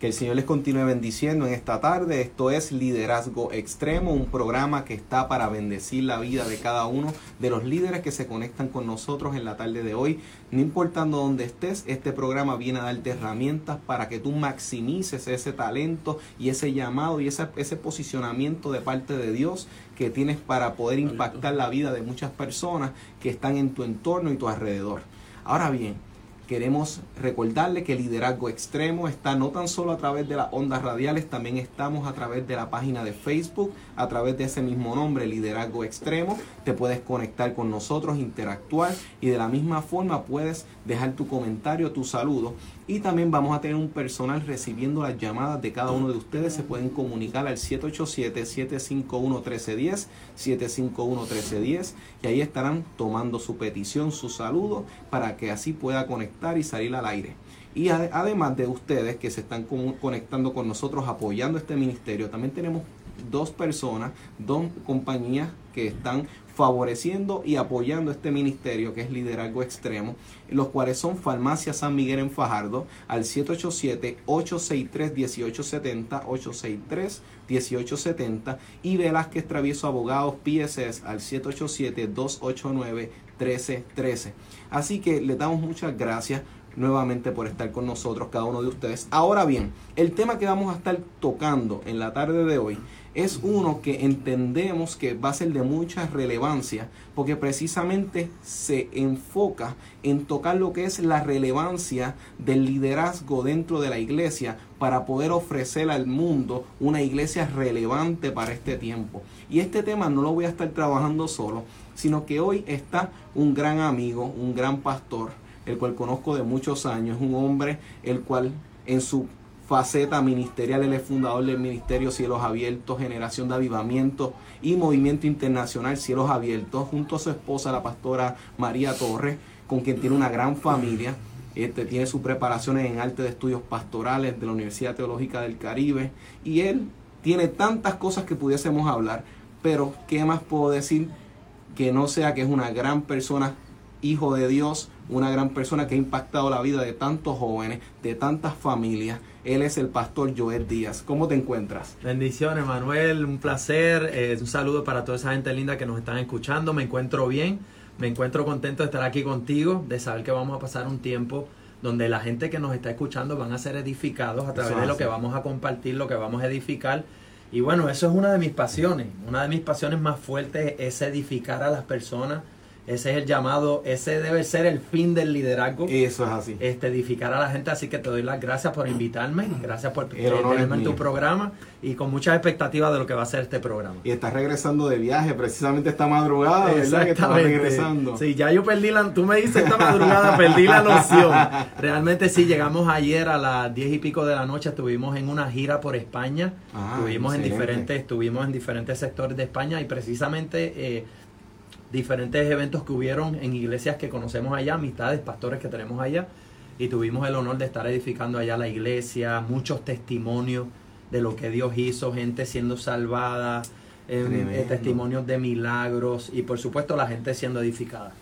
Que el Señor les continúe bendiciendo en esta tarde. Esto es Liderazgo Extremo, un programa que está para bendecir la vida de cada uno de los líderes que se conectan con nosotros en la tarde de hoy. No importando dónde estés, este programa viene a darte herramientas para que tú maximices ese talento y ese llamado y ese, ese posicionamiento de parte de Dios que tienes para poder impactar la vida de muchas personas que están en tu entorno y tu alrededor. Ahora bien, Queremos recordarle que Liderazgo Extremo está no tan solo a través de las ondas radiales, también estamos a través de la página de Facebook, a través de ese mismo nombre, Liderazgo Extremo. Te puedes conectar con nosotros, interactuar y de la misma forma puedes dejar tu comentario, tu saludo. Y también vamos a tener un personal recibiendo las llamadas de cada uno de ustedes. Se pueden comunicar al 787-751-1310, 751-1310 y ahí estarán tomando su petición, su saludo, para que así pueda conectar y salir al aire. Y además de ustedes que se están conectando con nosotros apoyando este ministerio, también tenemos dos personas, dos compañías que están favoreciendo y apoyando este ministerio que es Liderazgo Extremo, los cuales son Farmacia San Miguel en Fajardo al 787-863-1870, 863-1870 y Velázquez Travieso Abogados PSS al 787-289-1313. Así que le damos muchas gracias nuevamente por estar con nosotros, cada uno de ustedes. Ahora bien, el tema que vamos a estar tocando en la tarde de hoy es uno que entendemos que va a ser de mucha relevancia porque precisamente se enfoca en tocar lo que es la relevancia del liderazgo dentro de la iglesia para poder ofrecer al mundo una iglesia relevante para este tiempo. Y este tema no lo voy a estar trabajando solo, sino que hoy está un gran amigo, un gran pastor, el cual conozco de muchos años, un hombre el cual en su faceta ministerial, él es fundador del Ministerio Cielos Abiertos, Generación de Avivamiento y Movimiento Internacional Cielos Abiertos, junto a su esposa, la pastora María Torres, con quien tiene una gran familia. Este, tiene sus preparaciones en arte de estudios pastorales de la Universidad Teológica del Caribe y él tiene tantas cosas que pudiésemos hablar, pero ¿qué más puedo decir que no sea que es una gran persona, hijo de Dios, una gran persona que ha impactado la vida de tantos jóvenes, de tantas familias. Él es el pastor Joel Díaz. ¿Cómo te encuentras? Bendiciones, Manuel. Un placer. Eh, un saludo para toda esa gente linda que nos están escuchando. Me encuentro bien. Me encuentro contento de estar aquí contigo, de saber que vamos a pasar un tiempo donde la gente que nos está escuchando van a ser edificados a través de lo que vamos a compartir, lo que vamos a edificar. Y bueno, eso es una de mis pasiones. Una de mis pasiones más fuertes es edificar a las personas ese es el llamado, ese debe ser el fin del liderazgo. Eso es así. Este, edificar a la gente, así que te doy las gracias por invitarme, gracias por tenerme en tu programa y con muchas expectativas de lo que va a ser este programa. Y estás regresando de viaje, precisamente esta madrugada, ¿verdad? Que estás regresando. Sí, ya yo perdí la, tú me dices esta madrugada, perdí la noción. Realmente sí, llegamos ayer a las diez y pico de la noche, estuvimos en una gira por España, ah, estuvimos en diferentes, estuvimos en diferentes sectores de España y precisamente eh, diferentes eventos que hubieron en iglesias que conocemos allá, amistades, pastores que tenemos allá, y tuvimos el honor de estar edificando allá la iglesia, muchos testimonios de lo que Dios hizo, gente siendo salvada, em, eh, testimonios de milagros y por supuesto la gente siendo edificada.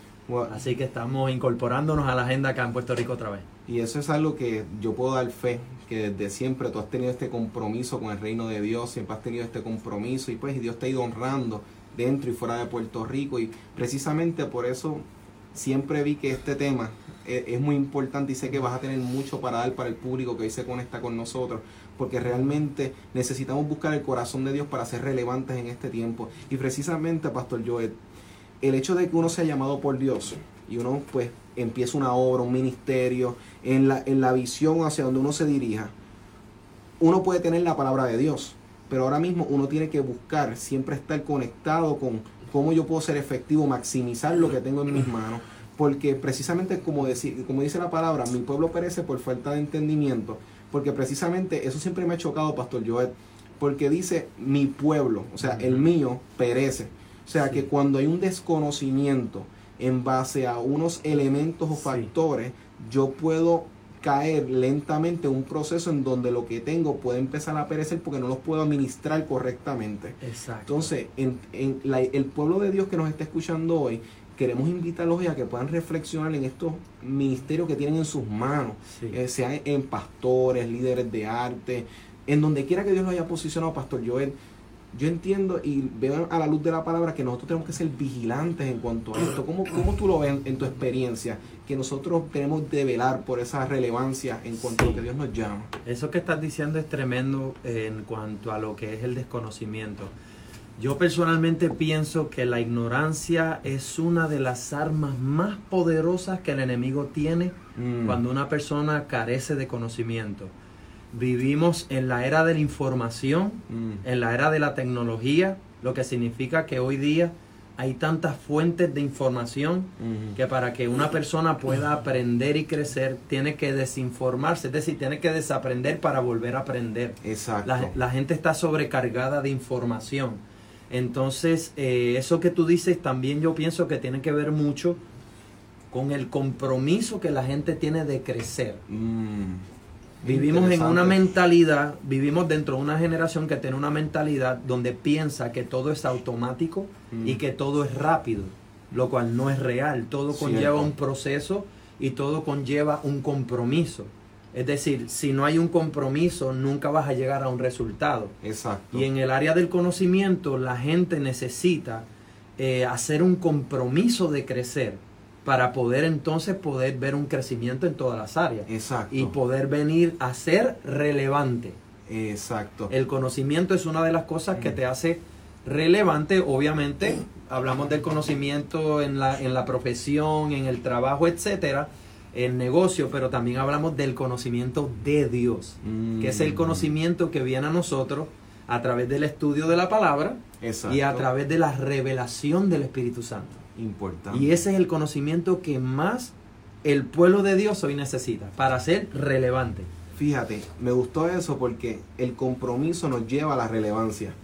Así que estamos incorporándonos a la agenda acá en Puerto Rico otra vez. Y eso es algo que yo puedo dar fe, que desde siempre tú has tenido este compromiso con el reino de Dios, siempre has tenido este compromiso y pues Dios te ha ido honrando dentro y fuera de Puerto Rico y precisamente por eso siempre vi que este tema e, es, muy importante y sé que vas a tener mucho para dar para el público que hoy se conecta con nosotros porque realmente necesitamos buscar el corazón de Dios para ser relevantes en este tiempo. Y precisamente Pastor Joel el hecho de que uno sea llamado por Dios y uno pues empieza una obra, un ministerio, en la, en la visión hacia donde uno se dirija, uno puede tener la palabra de Dios, pero ahora mismo uno tiene que buscar siempre estar conectado con cómo yo puedo ser efectivo, maximizar lo que tengo en mis manos, porque precisamente como, decir, como dice la palabra, mi pueblo perece por falta de entendimiento, porque precisamente eso siempre me ha chocado, Pastor Joel, porque dice mi pueblo, o sea, el mío perece. O sea, que cuando hay un desconocimiento en base a unos elementos o factores, yo puedo caer lentamente un proceso en donde lo que tengo puede empezar a perecer porque no los puedo administrar correctamente. Exacto. Entonces, en, el pueblo de Dios que nos está escuchando hoy queremos invitarlos a que puedan reflexionar en estos ministerios que tienen en sus manos, eh, sean en pastores, líderes de arte, en donde quiera que Dios los haya posicionado, Pastor Joel. Yo entiendo y veo a la luz de la palabra que nosotros tenemos que ser vigilantes en cuanto a esto. ¿Cómo, cómo tú lo ves en, tu experiencia? Que nosotros tenemos de velar por esa relevancia en cuanto a lo que Dios nos llama. Eso que estás diciendo es tremendo en cuanto a lo que es el desconocimiento. Yo personalmente pienso que la ignorancia es una de las armas más poderosas que el enemigo tiene mm. cuando una persona carece de conocimiento. Vivimos en la era de la información, mm. en la era de la tecnología, lo que significa que hoy día hay tantas fuentes de información mm. que para que una persona pueda aprender y crecer tiene que desinformarse, es decir, tiene que desaprender para volver a aprender. Exacto. la gente está sobrecargada de información entonces, eh, eso que tú dices también yo pienso que tiene que ver mucho con el compromiso que la gente tiene de crecer. Mm, vivimos en una mentalidad, vivimos dentro de una generación que tiene una mentalidad donde piensa que todo es automático y mm. que todo es rápido, lo cual no es real. Todo conlleva un proceso y todo conlleva un compromiso. Es decir, si no hay un compromiso, nunca vas a llegar a un resultado. Exacto. Y en el área del conocimiento, la gente necesita eh, hacer un compromiso de crecer para poder entonces poder ver un crecimiento en todas las áreas. Exacto. Y poder venir a ser relevante. Exacto. El conocimiento es una de las cosas que te hace relevante, obviamente. Hablamos del conocimiento en la, en la profesión, en el trabajo, etcétera el negocio, pero también hablamos del conocimiento de Dios, que es el mm. conocimiento que viene a nosotros a través del estudio de la palabra y a través de la revelación del Espíritu Santo. Importante. Y ese es el conocimiento que más el pueblo de Dios hoy necesita para ser relevante. Fíjate, me gustó eso porque el compromiso nos lleva a la relevancia.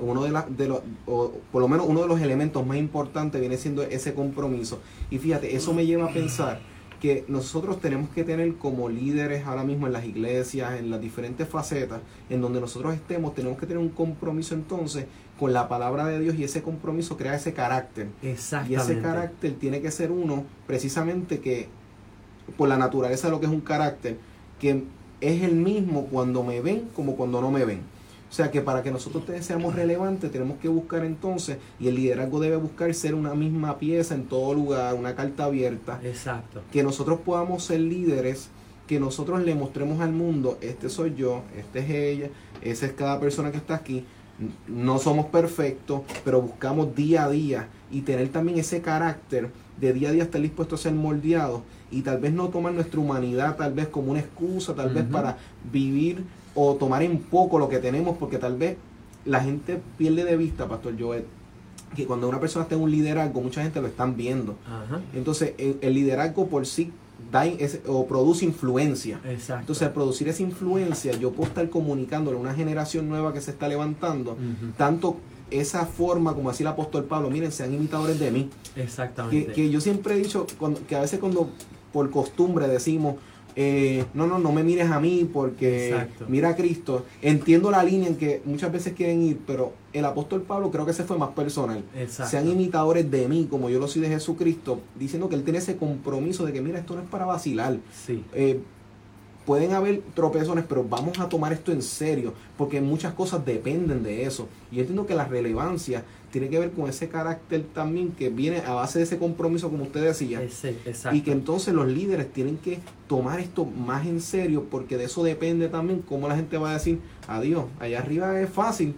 Uno de, de los, o por lo menos uno de los elementos más importantes viene siendo ese compromiso. Y fíjate, eso me lleva a pensar que nosotros tenemos que tener como líderes ahora mismo en las iglesias, en las diferentes facetas, en donde nosotros estemos, tenemos que tener un compromiso entonces con la palabra de Dios y ese compromiso crea ese carácter. Exactamente. Y ese carácter tiene que ser uno precisamente que, por la naturaleza de lo que es un carácter, que es el mismo cuando me ven como cuando no me ven. O sea que para que nosotros seamos relevantes tenemos que buscar entonces, y el liderazgo debe buscar ser una misma pieza en todo lugar, una carta abierta. Exacto. Que nosotros podamos ser líderes, que nosotros le mostremos al mundo, este soy yo, este es ella, esa es cada persona que está aquí. No somos perfectos, pero buscamos día a día y tener también ese carácter de día a día estar dispuesto a ser moldeado y tal vez no tomar nuestra humanidad tal vez como una excusa, tal vez para vivir o tomar en poco lo que tenemos, porque tal vez la gente pierde de vista, Pastor Joel, que cuando una persona está en un liderazgo, mucha gente lo están viendo. Entonces, el, liderazgo por sí da o produce influencia. Entonces, al producir esa influencia, yo puedo estar comunicándole a una generación nueva que se está levantando, tanto esa forma, como así el apóstol Pablo, miren, sean imitadores de mí. Exactamente. Que, yo siempre he dicho que a veces cuando por costumbre decimos, eh, no, no, no me mires a mí porque mira a Cristo. Entiendo la línea en que muchas veces quieren ir, pero el apóstol Pablo creo que se fue más personal. Sean imitadores de mí, como yo lo soy de Jesucristo, diciendo que él tiene ese compromiso de que, mira, esto no es para vacilar. Eh, pueden haber tropezones, pero vamos a tomar esto en serio, porque muchas cosas dependen de eso. Y yo entiendo que la relevancia tiene que ver con ese carácter también que viene a base de ese compromiso, como usted decía. y que entonces los líderes tienen que tomar esto más en serio, porque de eso depende también cómo la gente va a decir, adiós, allá arriba es fácil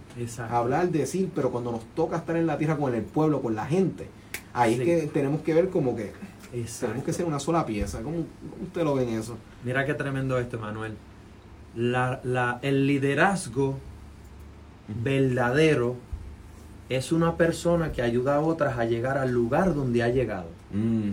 hablar, decir, pero cuando nos toca estar en la tierra con el pueblo, con la gente, ahí es que tenemos que ver como que tenemos que ser una sola pieza. ¿Cómo, usted lo ve en eso? Mira qué tremendo esto, Manuel. La, la, el liderazgo verdadero es una persona que ayuda a otras a llegar al lugar donde ha llegado. Mm.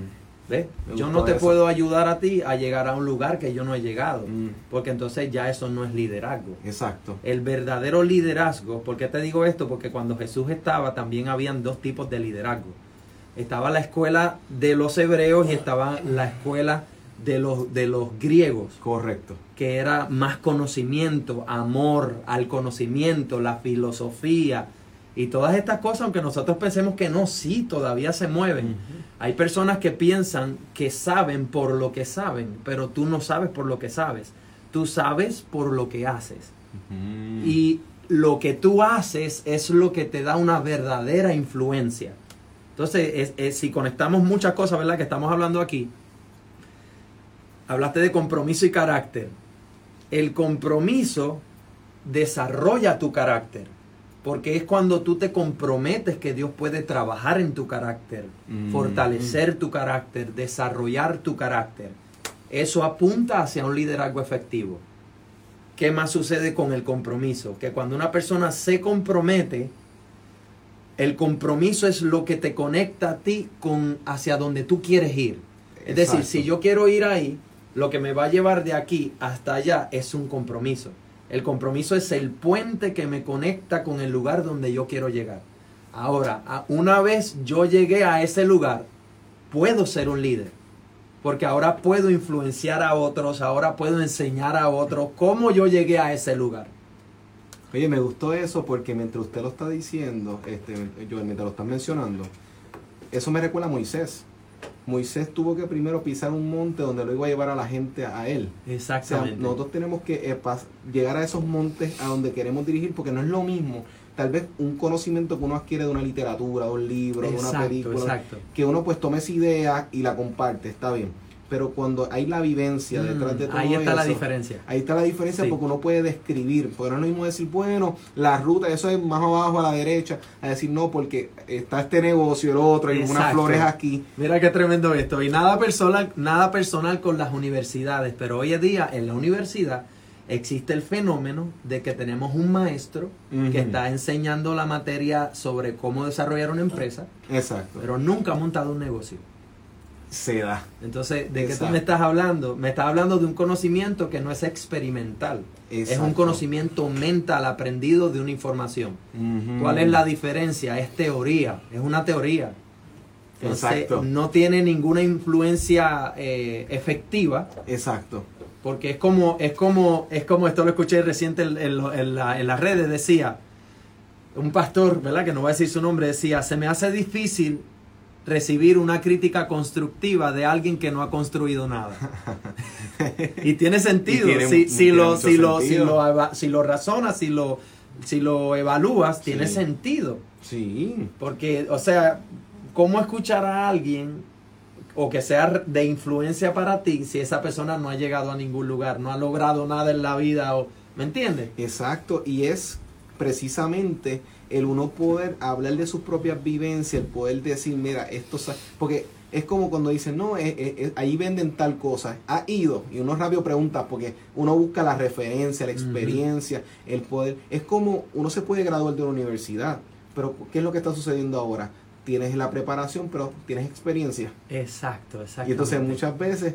¿Ves? Yo no te puedo ayudar a ti a llegar a un lugar que yo no he llegado, mm. porque entonces ya eso no es liderazgo. Exacto. El verdadero liderazgo, ¿por qué te digo esto? Porque cuando Jesús estaba también habían dos tipos de liderazgo. Estaba la escuela de los hebreos y estaba la escuela de los, de los griegos. Correcto. Que era más conocimiento, amor al conocimiento, la filosofía, Y todas estas cosas, aunque nosotros pensemos que no, sí, todavía se mueven. Hay personas que piensan que saben por lo que saben, pero tú no sabes por lo que sabes. Tú sabes por lo que haces. Y lo que tú haces es lo que te da una verdadera influencia. Entonces, si conectamos muchas cosas, ¿verdad? Que estamos hablando aquí. Hablaste de compromiso y carácter. El compromiso desarrolla tu carácter. Porque es cuando tú te comprometes que Dios puede trabajar en tu carácter, mm. fortalecer tu carácter, desarrollar tu carácter. Eso apunta hacia un liderazgo efectivo. ¿Qué más sucede con el compromiso? Que cuando una persona se compromete, el compromiso es lo que te conecta a ti con hacia donde tú quieres ir. Es decir, si yo quiero ir ahí, lo que me va a llevar de aquí hasta allá es un compromiso. El compromiso es el puente que me conecta con el lugar donde yo quiero llegar. Ahora, una vez yo llegué a ese lugar, puedo ser un líder. Porque ahora puedo influenciar a otros, ahora puedo enseñar a otros cómo yo llegué a ese lugar. Oye, me gustó eso porque mientras usted lo está diciendo, este, yo mientras lo está mencionando, eso me recuerda a Moisés. Moisés tuvo que primero pisar un monte donde lo iba a llevar a la gente a él. Exactamente. nosotros tenemos que eh, llegar a esos montes a donde queremos dirigir porque no es lo mismo tal vez un conocimiento que uno adquiere de una literatura, de un libro, de una película, que uno pues tome esa idea y la comparte, está bien pero cuando hay la vivencia detrás de mm, todo ahí está la diferencia. ahí está la diferencia porque uno puede describir porque no es mismo decir bueno la ruta eso es más abajo a la derecha a decir no porque está este negocio el otro hay unas flores aquí. Mira qué tremendo esto. Y nada personal nada personal con las universidades pero hoy en día en la universidad existe el fenómeno de que tenemos un maestro que está enseñando la materia sobre cómo desarrollar una empresa exacto. pero nunca ha montado un negocio se da. Entonces, ¿de qué tú me estás hablando? Me estás hablando de un conocimiento que no es experimental. Es un conocimiento mental aprendido de una información. ¿Cuál es la diferencia? Es teoría, es una teoría. Exacto. No tiene ninguna influencia eh, efectiva. Exacto. Porque es como, es como, es como esto lo escuché reciente en, en las redes, decía, un pastor, ¿verdad? Que no voy a decir su nombre, decía, se me hace difícil recibir una crítica constructiva de alguien que no ha construido nada. y tiene sentido. si, lo, si, lo, si, lo, si lo razonas, si lo, si lo evalúas, tiene sentido. Sí. Porque, o sea, ¿cómo escuchar a alguien o que sea de influencia para ti si esa persona no ha llegado a ningún lugar, no ha logrado nada en la vida? O, ¿Me entiendes? Exacto. Y es precisamente el uno poder hablar de sus propias vivencias, el poder decir, mira, esto, porque es como cuando dicen, no, eh, eh, eh, ahí venden tal cosa, ha ido, y uno rápido pregunta, porque uno busca la referencia, la experiencia, el poder, es como uno se puede graduar de una universidad, pero ¿qué es lo que está sucediendo ahora? Tienes la preparación, pero tienes experiencia. Exacto, exacto. Y entonces muchas veces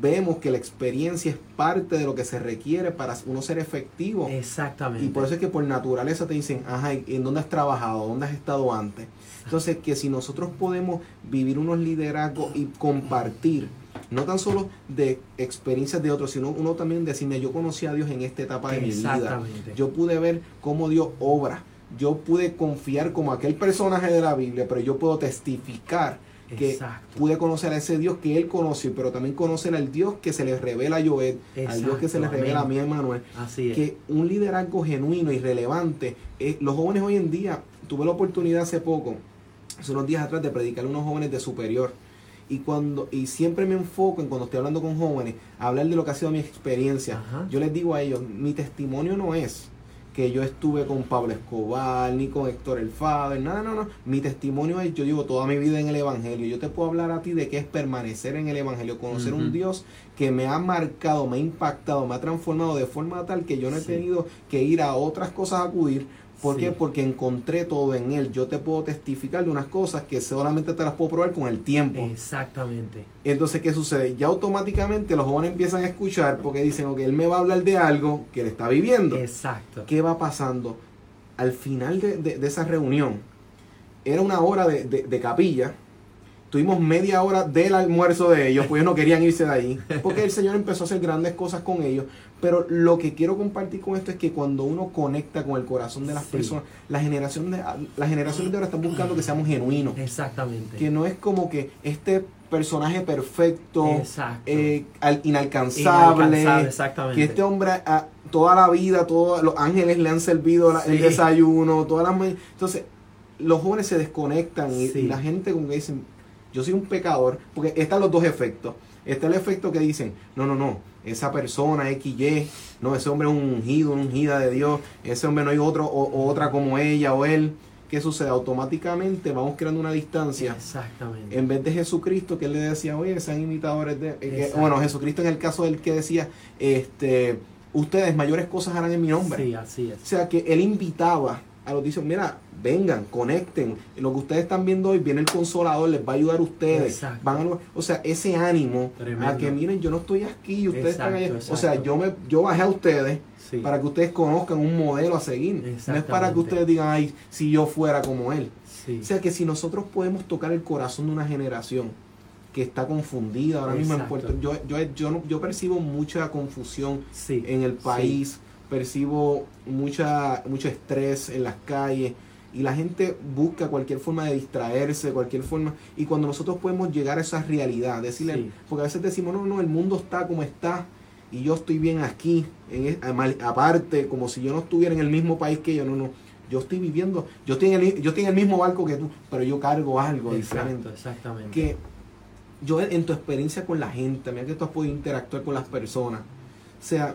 vemos que la experiencia es parte de lo que se requiere para uno ser efectivo. Exactamente. Y por eso es que por naturaleza te dicen, ajá, ¿en dónde has trabajado? ¿Dónde has estado antes? Entonces, que si nosotros podemos vivir unos liderazgos y compartir, no tan solo de experiencias de otros, sino uno también decirme, yo conocí a Dios en esta etapa de mi vida. Yo pude ver cómo Dios obra yo pude confiar como aquel personaje de la Biblia, pero yo puedo testificar que pude conocer a ese Dios que él conoció, pero también conocer al Dios que se le revela a Joel, al Dios que se le revela a mí, Emanuel. Así Que un liderazgo genuino y relevante. Eh, los jóvenes hoy en día, tuve la oportunidad hace poco, hace unos días atrás, de predicarle a unos jóvenes de superior. Y cuando y siempre me enfoco en cuando estoy hablando con jóvenes, hablar de lo que ha sido mi experiencia. Yo les digo a ellos, mi testimonio no es que yo estuve con Pablo Escobar, ni con Héctor el Fader, nada, no, no. Mi testimonio es, yo llevo toda mi vida en el Evangelio. Yo te puedo hablar a ti de qué es permanecer en el Evangelio, conocer un Dios que me ha marcado, me ha impactado, me ha transformado de forma tal que yo no he tenido que ir a otras cosas a acudir ¿Por qué? Porque encontré todo en él. Yo te puedo testificar de unas cosas que solamente te las puedo probar con el tiempo. Exactamente. Entonces, ¿qué sucede? Ya automáticamente los jóvenes empiezan a escuchar porque dicen, ok, él me va a hablar de algo que él está viviendo. Exacto. ¿Qué va pasando? Al final de, esa reunión, era una hora de, capilla tuvimos media hora del almuerzo de ellos, pues ellos no querían irse de ahí, porque el Señor empezó a hacer grandes cosas con ellos. Pero lo que quiero compartir con esto es que cuando uno conecta con el corazón de las personas, la generación de las generaciones de ahora están buscando que seamos genuinos. Exactamente. Que no es como que este personaje perfecto, eh, inalcanzable, que este hombre a, toda la vida, todos los ángeles le han servido el desayuno, todas las entonces los jóvenes se desconectan y, la gente como que dicen, yo soy un pecador, porque están los dos efectos. Está el efecto que dicen, no, no, no, esa persona XY, no, ese hombre es un ungido, una ungida de Dios, ese hombre no hay otro o, otra como ella o él. ¿Qué sucede? Automáticamente vamos creando una distancia. Exactamente. En vez de Jesucristo, que él le decía, oye, sean imitadores de... Eh, bueno, Jesucristo en el caso del que decía, este, ustedes mayores cosas harán en mi nombre. Sí, así es. O sea, que él invitaba a los dice, mira, vengan, conecten. Lo que ustedes están viendo hoy, viene el consolador, les va a ayudar a ustedes. Van o sea, ese ánimo a que miren, yo no estoy aquí, ustedes están allá. O sea, yo me yo bajé a ustedes para que ustedes conozcan un modelo a seguir. No es para que ustedes digan, ay, si yo fuera como él. O sea, que si nosotros podemos tocar el corazón de una generación que está confundida ahora mismo en Puerto yo, yo, yo, yo percibo mucha confusión en el país percibo mucha, mucho estrés en las calles y la gente busca cualquier forma de distraerse, cualquier forma, y cuando nosotros podemos llegar a esa realidad, decirle, porque a veces decimos, no, no, el mundo está como está y yo estoy bien aquí, en, aparte, como si yo no estuviera en el mismo país que yo, no, no, yo estoy viviendo, yo estoy en el, yo estoy en el mismo barco que tú, pero yo cargo algo diferente. Exactamente. Que yo en tu experiencia con la gente, mira que tú has podido interactuar con las personas, o sea,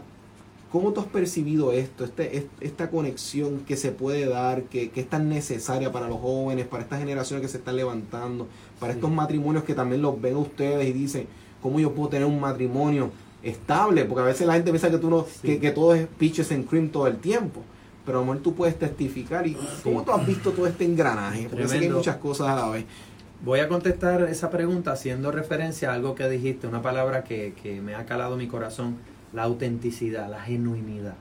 ¿Cómo tú has percibido esto, este, esta conexión que se puede dar, que, es tan necesaria para los jóvenes, para estas generaciones que se están levantando, para estos matrimonios que también los ven ustedes y dicen, ¿cómo yo puedo tener un matrimonio estable? Porque a veces la gente piensa que, tú no, que, todo es pitches and cream todo el tiempo. Pero a lo mejor tú puedes testificar. ¿Y cómo tú has visto todo este engranaje? Porque sé que hay muchas cosas a la vez. Voy a contestar esa pregunta haciendo referencia a algo que dijiste, una palabra que, que me ha calado mi corazón la autenticidad, la genuinidad.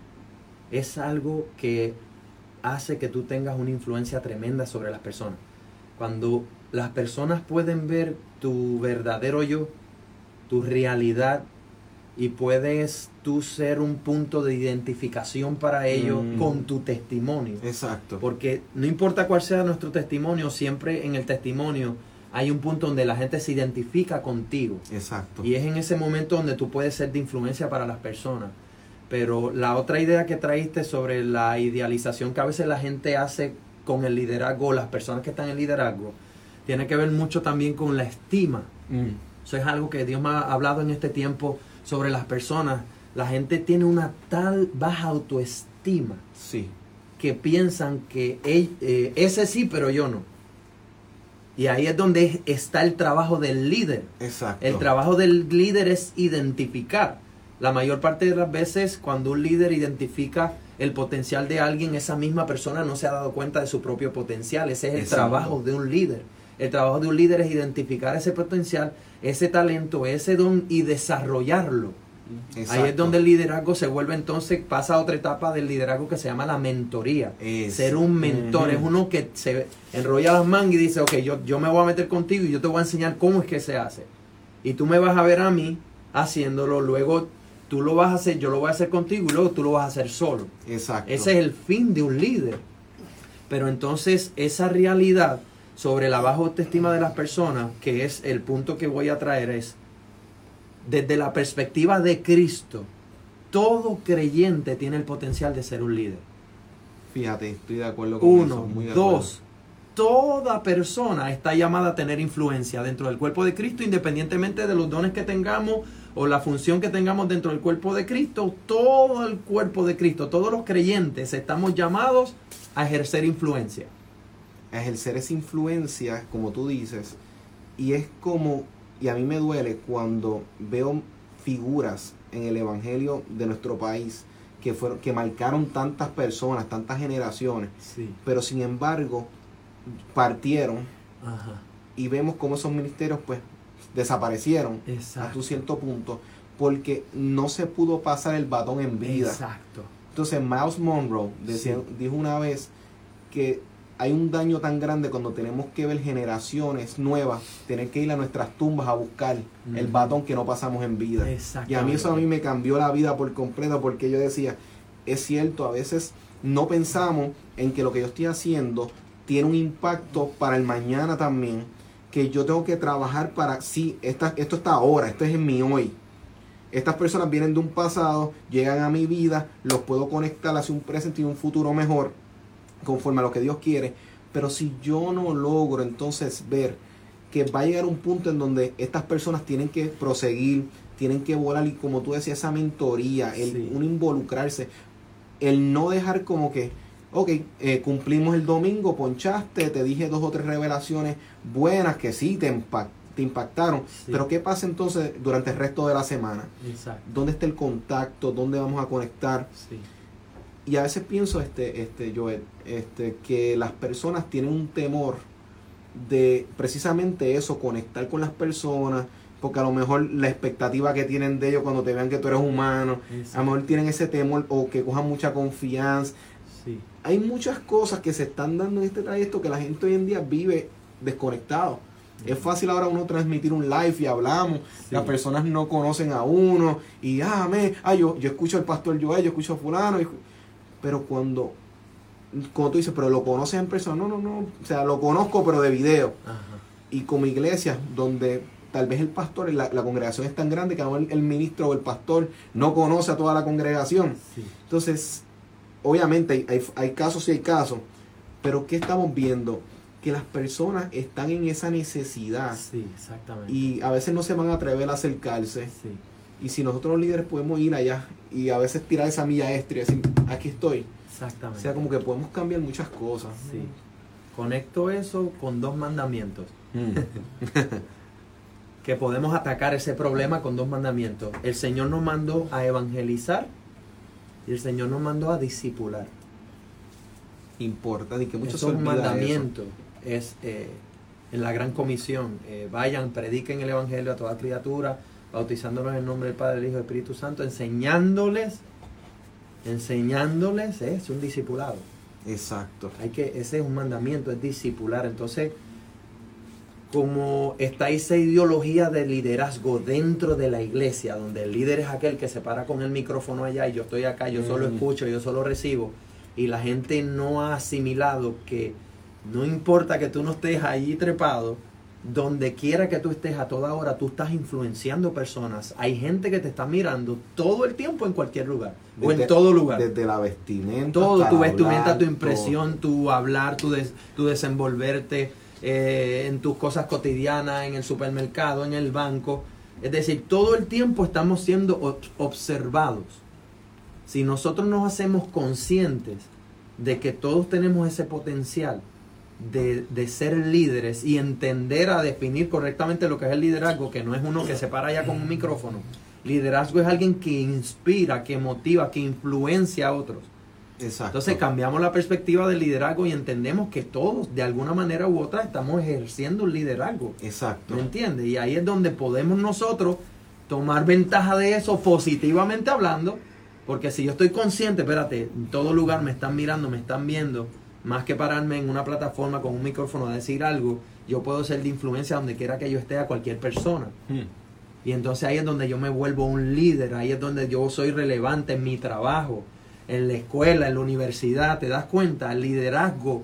Es algo que hace que tú tengas una influencia tremenda sobre las personas. Cuando las personas pueden ver tu verdadero yo, tu realidad, y puedes tú ser un punto de identificación para ellos mm. con tu testimonio. Exacto. Porque no importa cuál sea nuestro testimonio, siempre en el testimonio hay un punto donde la gente se identifica contigo. Exacto. Y es en ese momento donde tú puedes ser de influencia para las personas. Pero la otra idea que traíste sobre la idealización que a veces la gente hace con el liderazgo, las personas que están en liderazgo, tiene que ver mucho también con la estima. Mm. Eso es algo que Dios me ha hablado en este tiempo sobre las personas. La gente tiene una tal baja autoestima sí. que piensan que eh, ese sí, pero yo no. Y ahí es donde está el trabajo del líder. Exacto. El trabajo del líder es identificar. La mayor parte de las veces cuando un líder identifica el potencial de alguien, esa misma persona no se ha dado cuenta de su propio potencial. Ese es el trabajo de un líder. El trabajo de un líder es identificar ese potencial, ese talento, ese don y desarrollarlo. Ahí es donde el liderazgo se vuelve entonces, pasa a otra etapa del liderazgo que se llama la mentoría. Ser un mentor es uno que se enrolla las mangas y dice, ok, yo, yo me voy a meter contigo y yo te voy a enseñar cómo es que se hace. Y tú me vas a ver a mí haciéndolo, luego tú lo vas a hacer, yo lo voy a hacer contigo y luego tú lo vas a hacer solo. Exacto. Ese es el fin de un líder. Pero entonces esa realidad sobre la baja autoestima de las personas, que es el punto que voy a traer, es desde la perspectiva de Cristo, todo creyente tiene el potencial de ser un líder. Fíjate, estoy de acuerdo con Uno, dos, toda persona está llamada a tener influencia dentro del cuerpo de Cristo, independientemente de los dones que tengamos o la función que tengamos dentro del cuerpo de Cristo. Todo el cuerpo de Cristo, todos los creyentes estamos llamados a ejercer influencia. A ejercer esa influencia, como tú dices, y es como y a mí me duele cuando veo figuras en el Evangelio de nuestro país que, fueron, que marcaron tantas personas, tantas generaciones, pero sin embargo partieron y vemos cómo esos ministerios pues desaparecieron a un cierto punto porque no se pudo pasar el batón en vida. Exacto. Entonces Miles Monroe dijo una vez que hay un daño tan grande cuando tenemos que ver generaciones nuevas, tener que ir a nuestras tumbas a buscar el batón que no pasamos en vida. Y a mí eso a mí me cambió la vida por completo porque yo decía, es cierto, a veces no pensamos en que lo que yo estoy haciendo tiene un impacto para el mañana también, que yo tengo que trabajar para, sí, esta, esto está ahora, esto es en mi hoy. Estas personas vienen de un pasado, llegan a mi vida, los puedo conectar hacia un presente y un futuro mejor conforme a lo que Dios quiere. Pero si yo no logro entonces ver que va a llegar un punto en donde estas personas tienen que proseguir, tienen que volar y como tú decías, esa mentoría, el un involucrarse, el no dejar como que, ok, eh, cumplimos el domingo, ponchaste, te dije dos o tres revelaciones buenas que sí te, te impactaron, pero ¿qué pasa entonces durante el resto de la semana? ¿Dónde está el contacto? ¿Dónde vamos a conectar? Sí y a veces pienso, este, este, Joel, este, que las personas tienen un temor de precisamente eso, conectar con las personas, porque a lo mejor la expectativa que tienen de ellos cuando te vean que tú eres humano, a lo mejor tienen ese temor o que cojan mucha confianza. Hay muchas cosas que se están dando en este trayecto que la gente hoy en día vive desconectado. Es fácil ahora uno transmitir un live y hablamos, las personas no conocen a uno y ah, me, ah yo, yo escucho al pastor Joel, yo escucho a fulano. Y, pero cuando, como tú dices, pero lo conoces en persona, no, no, no, o sea, lo conozco pero de video. Y como iglesia, donde tal vez el pastor, la, la congregación es tan grande que el, el, ministro o el pastor no conoce a toda la congregación. Entonces, obviamente hay, hay, casos y hay casos, pero ¿qué estamos viendo? Que las personas están en esa necesidad. Sí, exactamente. Y a veces no se van a atrever a acercarse. Sí. Y si nosotros los líderes podemos ir allá y a veces tirar esa milla extra y decir, aquí estoy. Exactamente. O sea, como que podemos cambiar muchas cosas. Sí. Conecto eso con dos mandamientos. Mm. que podemos atacar ese problema con dos mandamientos. El Señor nos mandó a evangelizar y el Señor nos mandó a discipular. Importa, y que muchos son mandamientos. Es eh, en la gran comisión. Eh, vayan, prediquen el Evangelio a toda criatura bautizándolos en el nombre del Padre, del Hijo y del Espíritu Santo, enseñándoles, enseñándoles, es un discipulado. Exacto. Hay que, ese es un mandamiento, es discipular. Entonces, como está esa ideología de liderazgo dentro de la iglesia, donde el líder es aquel que se para con el micrófono allá y yo estoy acá, yo solo mm. escucho, yo solo recibo, y la gente no ha asimilado que no importa que tú no estés ahí trepado, donde quiera que tú estés a toda hora, tú estás influenciando personas. Hay gente que te está mirando todo el tiempo en cualquier lugar. o en todo lugar. Desde la vestimenta. Todo, tu vestimenta, tu impresión, tu hablar, tu, tu desenvolverte eh, en tus cosas cotidianas, en el supermercado, en el banco. Es decir, todo el tiempo estamos siendo observados. Si nosotros nos hacemos conscientes de que todos tenemos ese potencial, de, ser líderes y entender a definir correctamente lo que es el liderazgo, que no es uno que se para ya con un micrófono. Liderazgo es alguien que inspira, que motiva, que influencia a otros. Entonces cambiamos la perspectiva del liderazgo y entendemos que todos, de alguna manera u otra, estamos ejerciendo un liderazgo. Exacto. ¿Me entiendes? Y ahí es donde podemos nosotros tomar ventaja de eso positivamente hablando, porque si yo estoy consciente, espérate, en todo lugar me están mirando, me están viendo, más que pararme en una plataforma con un micrófono a decir algo, yo puedo ser de influencia donde quiera que yo esté a cualquier persona. Hmm. Y entonces ahí es donde yo me vuelvo un líder, ahí es donde yo soy relevante en mi trabajo, en la escuela, en la universidad. ¿Te das cuenta? El liderazgo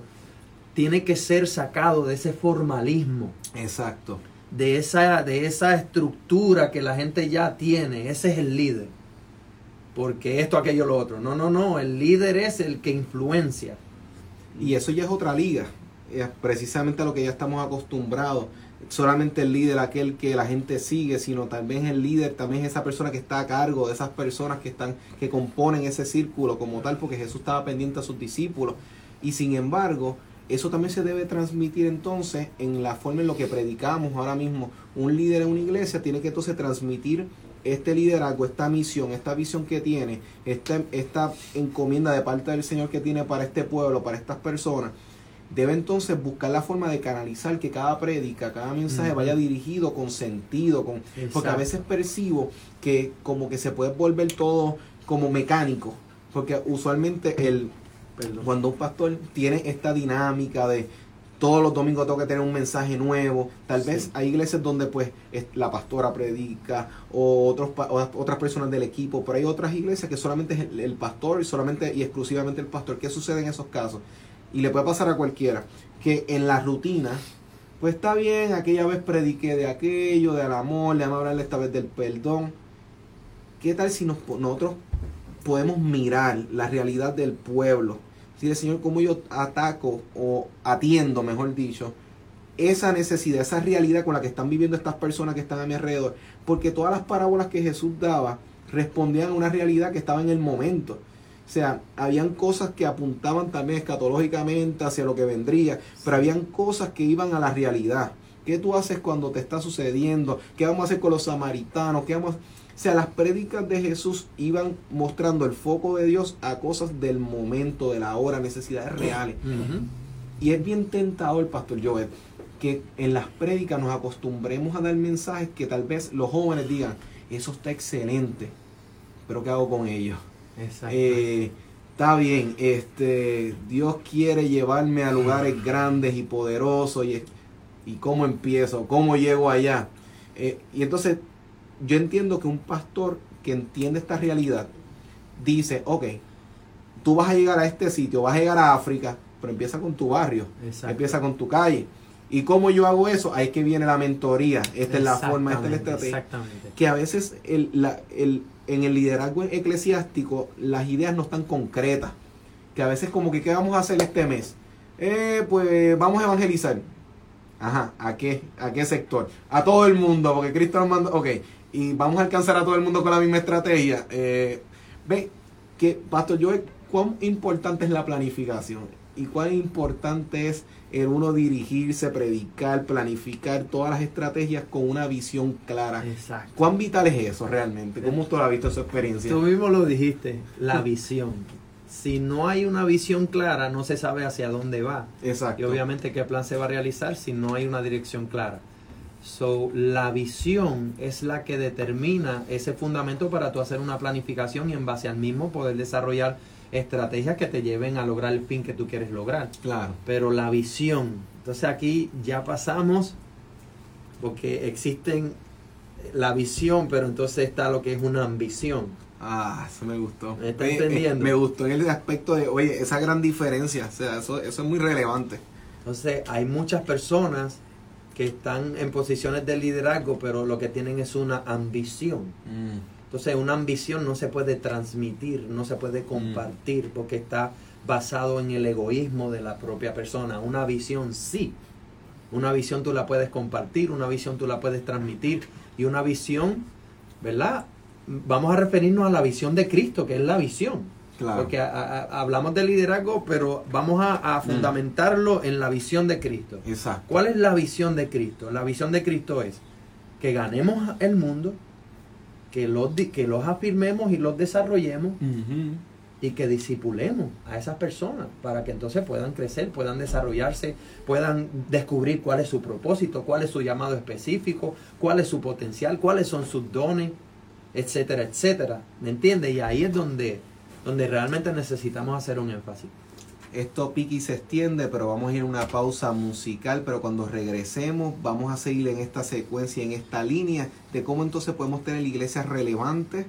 tiene que ser sacado de ese formalismo. Exacto. De esa, de esa estructura que la gente ya tiene. Ese es el líder. Porque esto, aquello, lo otro. No, no, no. El líder es el que influencia. Y eso ya es otra liga, es precisamente a lo que ya estamos acostumbrados. Solamente el líder, aquel que la gente sigue, sino también el líder, también es esa persona que está a cargo de esas personas que están, que componen ese círculo como tal, porque Jesús estaba pendiente a sus discípulos. Y sin embargo, eso también se debe transmitir entonces en la forma en lo que predicamos ahora mismo. Un líder en una iglesia tiene que entonces transmitir este liderazgo, esta misión, esta visión que tiene, esta, esta encomienda de parte del Señor que tiene para este pueblo, para estas personas, debe entonces buscar la forma de canalizar que cada prédica, cada mensaje vaya dirigido con sentido, con, porque a veces percibo que como que se puede volver todo como mecánico, porque usualmente el, Cuando un pastor tiene esta dinámica de todos los domingos tengo que tener un mensaje nuevo. Tal vez hay iglesias donde pues la pastora predica o otros otras personas del equipo, pero hay otras iglesias que solamente es el, pastor y solamente y exclusivamente el pastor. ¿Qué sucede en esos casos? Y le puede pasar a cualquiera que en la rutina pues está bien, aquella vez prediqué de aquello, del amor, le vamos a hablarle esta vez del perdón. ¿Qué tal si nosotros podemos mirar la realidad del pueblo? El Señor, cómo yo ataco o atiendo, mejor dicho, esa necesidad, esa realidad con la que están viviendo estas personas que están a mi alrededor. Porque todas las parábolas que Jesús daba respondían a una realidad que estaba en el momento. O sea, habían cosas que apuntaban también escatológicamente hacia lo que vendría, pero habían cosas que iban a la realidad. ¿Qué tú haces cuando te está sucediendo? ¿Qué vamos a hacer con los samaritanos? ¿Qué vamos o sea, las prédicas de Jesús iban mostrando el foco de Dios a cosas del momento, de la hora, necesidades reales. Y es bien tentador, Pastor Joel, que en las prédicas nos acostumbremos a dar mensajes que tal vez los jóvenes digan, eso está excelente, pero ¿qué hago con ellos? Eh, está bien, este, Dios quiere llevarme a lugares grandes y poderosos y, y cómo empiezo, cómo llego allá. Eh, y entonces yo entiendo que un pastor que entiende esta realidad dice, ok, tú vas a llegar a este sitio, vas a llegar a África, pero empieza con tu barrio, empieza con tu calle. ¿Y cómo yo hago eso? Ahí es que viene la mentoría. Esta es la forma, esta es la estrategia. Exactamente. Que a veces el, el, en el liderazgo eclesiástico las ideas no están concretas. Que a veces como que, ¿qué vamos a hacer este mes? Eh, pues vamos a evangelizar. Ajá, ¿a qué? ¿A qué sector? A todo el mundo, porque Cristo nos manda, ok, y vamos a alcanzar a todo el mundo con la misma estrategia. Eh, ve que, Pastor Joel, cuán importante es la planificación y cuán importante es el uno dirigirse, predicar, planificar todas las estrategias con una visión clara. Exacto. ¿Cuán vital es eso realmente? ¿Cómo usted ha visto esa experiencia? Tú mismo lo dijiste, la visión. Si no hay una visión clara, no se sabe hacia dónde va. Exacto. Y obviamente qué plan se va a realizar si no hay una dirección clara. So, la visión es la que determina ese fundamento para tú hacer una planificación y en base al mismo poder desarrollar estrategias que te lleven a lograr el fin que tú quieres lograr. Claro. Pero la visión, entonces aquí ya pasamos porque existen la visión, pero entonces está lo que es una ambición. Ah, eso me gustó. ¿Me está entendiendo? me gustó en el aspecto de, oye, esa gran diferencia, o sea, eso, eso es muy relevante. Entonces, hay muchas personas que están en posiciones de liderazgo, pero lo que tienen es una ambición. Mm. Entonces, una ambición no se puede transmitir, no se puede compartir, mm. porque está basado en el egoísmo de la propia persona. Una visión sí. Una visión tú la puedes compartir, una visión tú la puedes transmitir, y una visión, ¿verdad? Vamos a referirnos a la visión de Cristo, que es la visión. Porque hablamos de liderazgo, pero vamos a, mm. fundamentarlo en la visión de Cristo. Exacto. ¿Cuál es la visión de Cristo? La visión de Cristo es que ganemos el mundo, que los, que los afirmemos y los desarrollemos y que disipulemos a esas personas para que entonces puedan crecer, puedan desarrollarse, puedan descubrir cuál es su propósito, cuál es su llamado específico, cuál es su potencial, cuáles son sus dones, etcétera, etcétera. ¿Me entiendes? Y ahí es donde donde realmente necesitamos hacer un énfasis. Esto piqui se extiende, pero vamos a ir a una pausa musical, pero cuando regresemos vamos a seguir en esta secuencia, en esta línea de cómo entonces podemos tener iglesias relevantes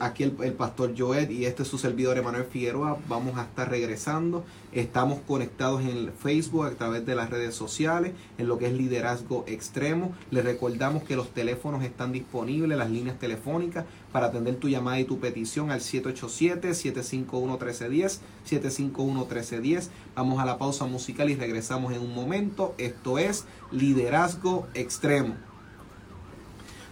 aquí el, pastor Joed y este es su servidor Emanuel Figueroa. Vamos a estar regresando. Estamos conectados en Facebook a través de las redes sociales, en lo que es liderazgo extremo. Les recordamos que los teléfonos están disponibles, las líneas telefónicas, para atender tu llamada y tu petición al 787-751-1310, 751-1310. Vamos a la pausa musical y regresamos en un momento. Esto es liderazgo extremo.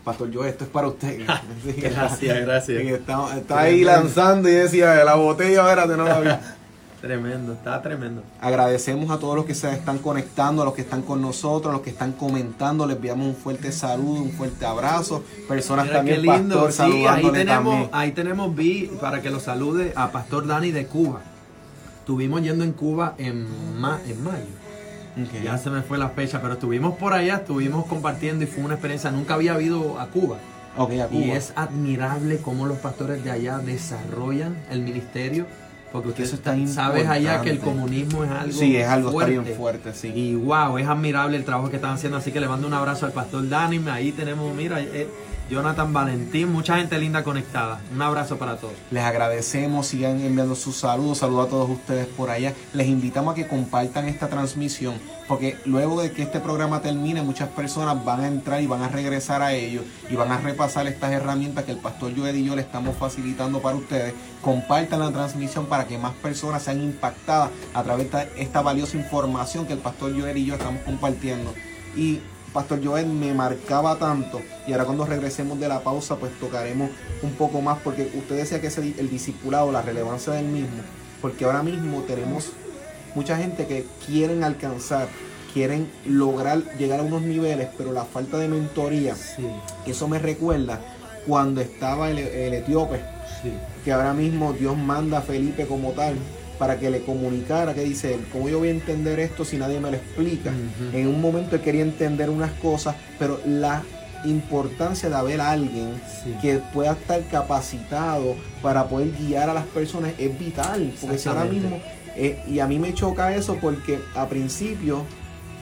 Pastor yo esto es para usted. gracias, gracias. Está, ahí lanzando y decía, la botella, espérate, no la vi. Tremendo, está tremendo. Agradecemos a todos los que se están conectando, a los que están con nosotros, a los que están comentando. Les enviamos un fuerte saludo, un fuerte abrazo. Personas también, Pastor, sí, ahí tenemos, ahí tenemos, vi, para que lo salude a Pastor Dani de Cuba. Estuvimos yendo en Cuba en, en mayo. Ya se me fue la fecha, pero estuvimos por allá, estuvimos compartiendo y fue una experiencia, nunca había habido a Cuba. Y es admirable cómo los pastores de allá desarrollan el ministerio Porque eso está sabes allá que el comunismo es algo Sí, es algo fuerte. bien fuerte, sí. Y wow, es admirable el trabajo que están haciendo, así que le mando un abrazo al pastor Dani, ahí tenemos, mira, eh, Jonathan Valentín, mucha gente linda conectada. Un abrazo para todos. Les agradecemos, sigan enviando sus saludos, saludos a todos ustedes por allá. Les invitamos a que compartan esta transmisión, porque luego de que este programa termine, muchas personas van a entrar y van a regresar a ellos y van a repasar estas herramientas que el pastor Joed y yo le estamos facilitando para ustedes. Compartan la transmisión para que más personas sean impactadas a través de esta valiosa información que el pastor Joed y yo estamos compartiendo. Y Pastor Joel me marcaba tanto y ahora cuando regresemos de la pausa pues tocaremos un poco más porque usted decía que es el, discipulado, la relevancia del mismo, porque ahora mismo tenemos mucha gente que quieren alcanzar, quieren lograr llegar a unos niveles, pero la falta de mentoría, eso me recuerda cuando estaba el, etíope, que ahora mismo Dios manda a Felipe como tal, para que le comunicara que dice él, ¿cómo yo voy a entender esto si nadie me lo explica? En un momento él quería entender unas cosas, pero la importancia de haber alguien que pueda estar capacitado para poder guiar a las personas es vital, porque si ahora mismo, eh, y a mí me choca eso porque a principio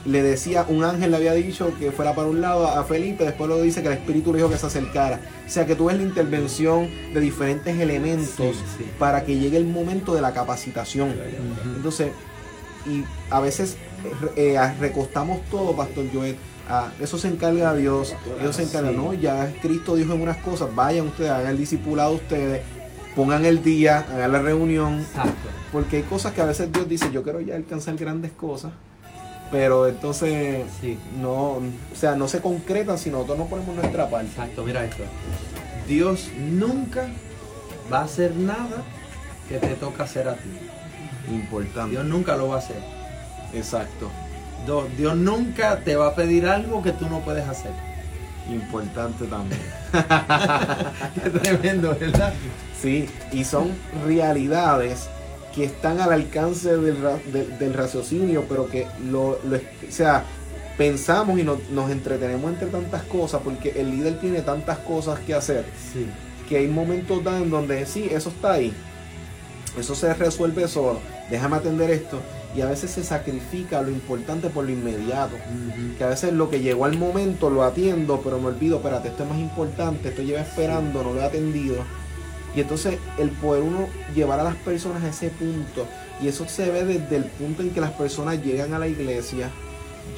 le decía, un ángel le había dicho que fuera para un lado a Felipe, después lo dice que el Espíritu le dijo que se acercara. O sea que tú ves la intervención de diferentes elementos para que llegue el momento de la capacitación. Entonces, y a veces eh, eh, recostamos todo, Pastor Joel. A, eso se encarga Dios, Dios se encarga, no, ya Cristo dijo en unas cosas, vayan ustedes, hagan el discipulado ustedes, pongan el día, hagan la reunión, porque hay cosas que a veces Dios dice, yo quiero ya alcanzar grandes cosas, pero entonces no, o sea, no se concretan si nosotros no ponemos nuestra parte. Exacto, mira esto. Dios nunca va a hacer nada que te toca hacer a ti. Importante. Dios nunca lo va a hacer. Exacto. Dios nunca te va a pedir algo que tú no puedes hacer. Importante también. Qué tremendo, ¿verdad? Sí, y son realidades que están al alcance del, raciocinio, pero que lo, o sea, pensamos y nos entretenemos entre tantas cosas, porque el líder tiene tantas cosas que hacer, que hay momentos en donde sí, eso está ahí, eso se resuelve solo, déjame atender esto, y a veces se sacrifica lo importante por lo inmediato, que a veces lo que llegó al momento lo atiendo, pero me olvido, espérate, esto es más importante, esto lleva esperando, no lo he atendido y entonces el poder uno llevar a las personas a ese punto, y eso se ve desde el punto en que las personas llegan a la iglesia,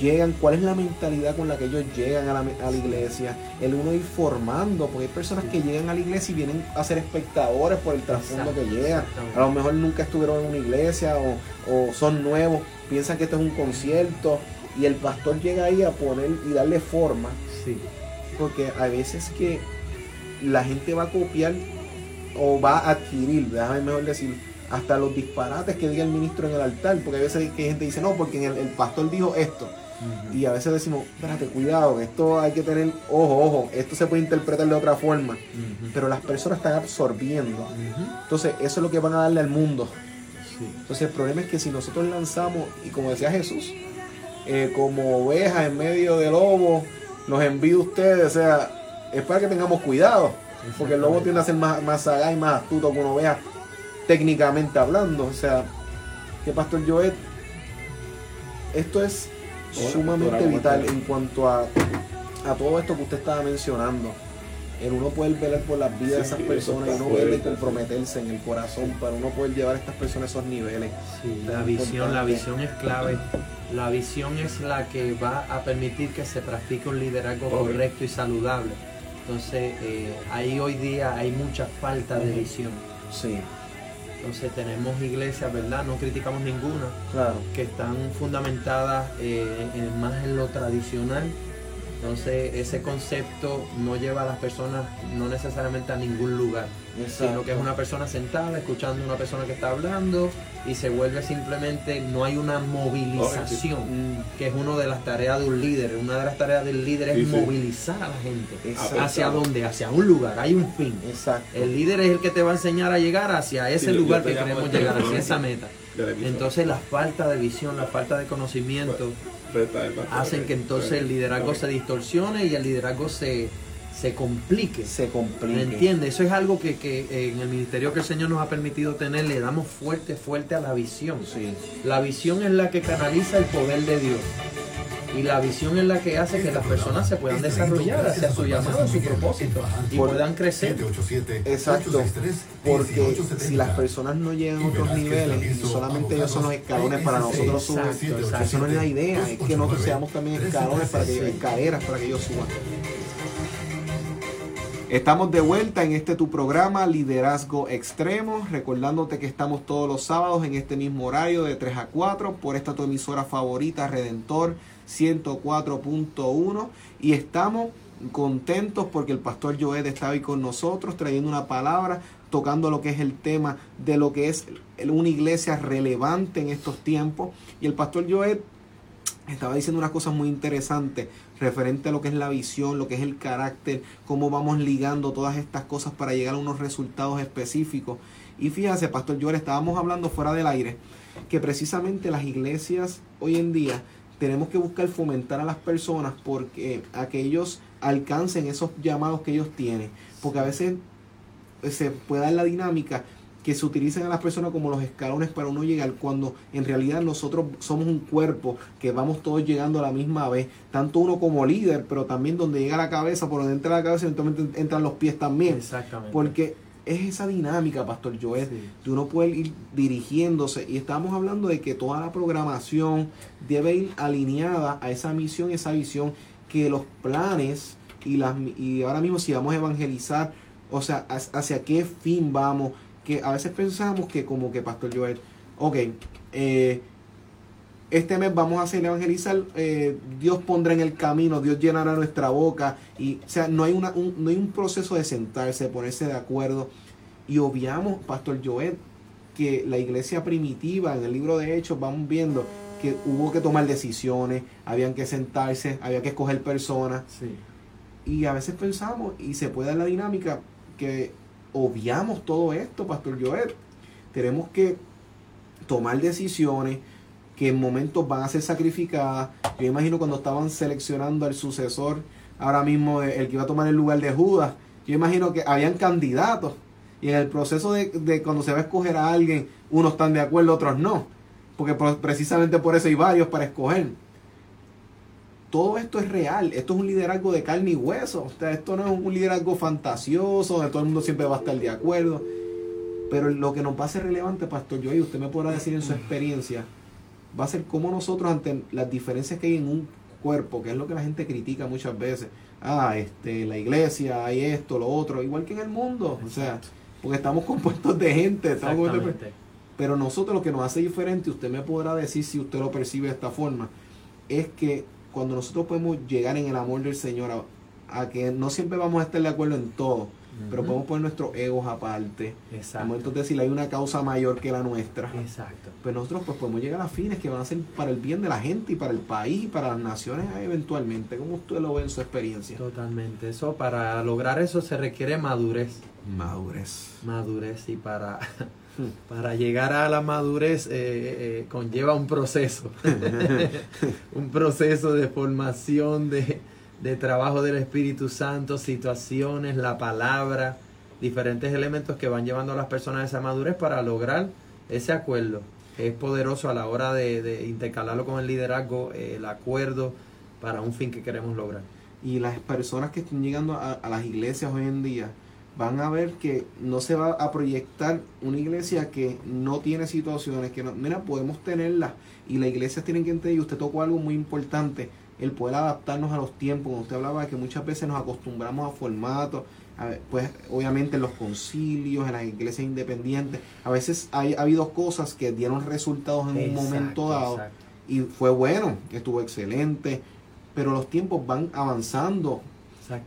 llegan, cuál es la mentalidad con la que ellos llegan a la, iglesia, el uno ir formando, porque hay personas que llegan a la iglesia y vienen a ser espectadores por el trasfondo que llegan, a lo mejor nunca estuvieron en una iglesia o, son nuevos, piensan que esto es un concierto y el pastor llega ahí a poner y darle forma, sí. porque a veces que la gente va a copiar o va a adquirir, déjame mejor decir, hasta los disparates que diga el ministro en el altar, porque a veces que gente dice, no, porque el, pastor dijo esto. Y a veces decimos, espérate, cuidado, esto hay que tener, ojo, ojo, esto se puede interpretar de otra forma. Pero las personas están absorbiendo. Entonces, eso es lo que van a darle al mundo. Entonces, el problema es que si nosotros lanzamos, y como decía Jesús, eh, como ovejas en medio de lobo, nos envía ustedes, o sea, es para que tengamos cuidado. Porque el lobo tiende a ser más, más sagaz y más astuto que uno vea técnicamente hablando. O sea, que Pastor Joet, esto es sumamente vital en cuanto a, a todo esto que usted estaba mencionando. El uno poder velar por las vidas de esas personas y uno verle comprometerse en el corazón para uno poder llevar a estas personas a esos niveles. la visión, la visión es clave. La visión es la que va a permitir que se practique un liderazgo correcto y saludable entonces, eh, ahí hoy día hay mucha falta de visión. Sí. Entonces tenemos iglesias, ¿verdad? No criticamos ninguna, claro. que están fundamentadas eh, más en lo tradicional entonces ese concepto no lleva a las personas no necesariamente a ningún lugar, sino que es una persona sentada escuchando a una persona que está hablando y se vuelve simplemente, no hay una movilización, mm. que es una de las tareas de un líder. Una de las tareas del líder es movilizar a la gente. ¿Hacia dónde? Hacia un lugar, hay un fin. El líder es el que te va a enseñar a llegar hacia ese lugar que queremos llegar, hacia esa meta. Entonces la falta de visión, la falta de conocimiento hacen que entonces el liderazgo se distorsione y el liderazgo se, se complique. Se complique. ¿Entiende? Eso es algo que, que, en el ministerio que el Señor nos ha permitido tener, le damos fuerte, fuerte a la visión. Sí. La visión es la que canaliza el poder de Dios. Y la visión es la que hace que las personas se puedan desarrollar hacia su llamado, su propósito y puedan crecer. Exacto. Porque si las personas no llegan a otros niveles y solamente ellos son los escalones para nosotros subir, eso no es la idea. Es que nosotros seamos también escalones para que escaleras para que ellos suban. Estamos de vuelta en este tu programa Liderazgo Extremo, recordándote que estamos todos los sábados en este mismo horario de 3 a 4 por esta tu emisora favorita Redentor 104.1 y estamos contentos porque el pastor Joed está hoy con nosotros trayendo una palabra, tocando lo que es el tema de lo que es una iglesia relevante en estos tiempos. Y el pastor Joed estaba diciendo unas cosas muy interesantes referente a lo que es la visión, lo que es el carácter, cómo vamos ligando todas estas cosas para llegar a unos resultados específicos. Y fíjese, Pastor Joel, estábamos hablando fuera del aire, que precisamente las iglesias hoy en día tenemos que buscar fomentar a las personas porque a que ellos alcancen esos llamados que ellos tienen. Porque a veces eh, se puede dar la dinámica que se utilicen a las personas como los escalones para uno llegar cuando en realidad nosotros somos un cuerpo que vamos todos llegando a la misma vez, tanto uno como líder, pero también donde llega la cabeza, por donde entra la cabeza, eventualmente entran los pies también. Exactamente. Porque es esa dinámica, Pastor Joel, de uno puede ir dirigiéndose. Y estamos hablando de que toda la programación debe ir alineada a esa misión, esa visión, que los planes y, las, y ahora mismo si vamos a evangelizar, o sea, hacia qué fin vamos, que a veces pensamos que como que Pastor Joel, ok, eh, este mes vamos a hacer evangelizar, eh, Dios pondrá en el camino, Dios llenará nuestra boca. Y, o sea, no hay, una, un, no hay un proceso de sentarse, de ponerse de acuerdo. Y obviamos, Pastor Joel, que la iglesia primitiva, en el libro de Hechos, vamos viendo que hubo que tomar decisiones, habían que sentarse, había que escoger personas. Y a veces pensamos, y se puede dar la dinámica, que obviamos todo esto, Pastor Joel. Tenemos que tomar decisiones, que en momentos van a ser sacrificadas. Yo imagino cuando estaban seleccionando al sucesor, ahora mismo el que iba a tomar el lugar de Judas, yo imagino que habían candidatos. Y en el proceso de, cuando se va a escoger a alguien, unos están de acuerdo, otros no. Porque precisamente por eso hay varios para escoger. Todo esto es real. Esto es un liderazgo de carne y hueso. O sea, esto no es un liderazgo fantasioso, donde todo el mundo siempre va a estar de acuerdo. Pero lo que nos va a ser relevante, Pastor Joey, usted me podrá decir en su experiencia, va a ser como nosotros ante las diferencias que hay en un cuerpo, que es lo que la gente critica muchas veces. Ah, este, la iglesia, hay esto, lo otro, igual que en el mundo. O sea, porque estamos compuestos de gente. Estamos pero nosotros lo que nos hace diferente, usted me podrá decir si usted lo percibe de esta forma, es que cuando nosotros podemos llegar en el amor del Señor a que no siempre vamos a estar de acuerdo en todo, pero podemos poner nuestros egos aparte. Exacto. Entonces, si hay una causa mayor que la nuestra, Exacto. pues nosotros pues podemos llegar a fines que van a ser para el bien de la gente y para el país y para las naciones eventualmente. ¿Cómo usted lo ve en su experiencia? Totalmente. Eso, para lograr eso se requiere madurez. Madurez. Madurez y para... para llegar a la madurez eh, eh, conlleva un proceso, un proceso de formación, de, de trabajo del Espíritu Santo, situaciones, la palabra, diferentes elementos que van llevando a las personas a esa madurez para lograr ese acuerdo. Es poderoso a la hora de, intercalarlo con el liderazgo, el acuerdo para un fin que queremos lograr. Y las personas que están llegando a, las iglesias hoy en día van a ver que no se va a proyectar una iglesia que no tiene situaciones, que no, mira, podemos tenerlas y las iglesias tienen que entender, y usted tocó algo muy importante, el poder adaptarnos a los tiempos. Usted hablaba de que muchas veces nos acostumbramos a formatos, pues obviamente en los concilios, en las iglesias independientes, a veces hay, ha habido cosas que dieron resultados en un momento dado y fue bueno, estuvo excelente, pero los tiempos van avanzando.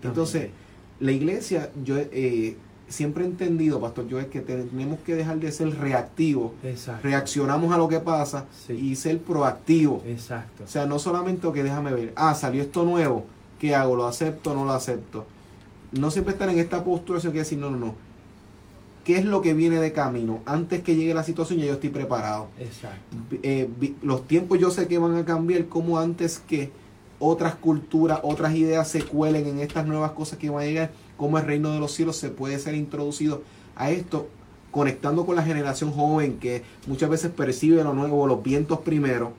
Entonces, la iglesia, yo eh, siempre he entendido, Pastor es que tenemos que dejar de ser reactivos. Reaccionamos a lo que pasa y ser proactivos. Exacto. O sea, no solamente que déjame ver, ah, salió esto nuevo, ¿qué hago? ¿Lo acepto o no lo acepto? No siempre estar en esta postura, sino que decir, no, no, no. ¿Qué es lo que viene de camino? Antes que llegue la situación ya yo estoy preparado. Exacto. Eh, los tiempos yo sé que van a cambiar como antes que otras culturas, otras ideas se cuelen en estas nuevas cosas que van a llegar, cómo el reino de los cielos se puede ser introducido a esto, conectando con la generación joven que muchas veces percibe lo nuevo, los vientos primero,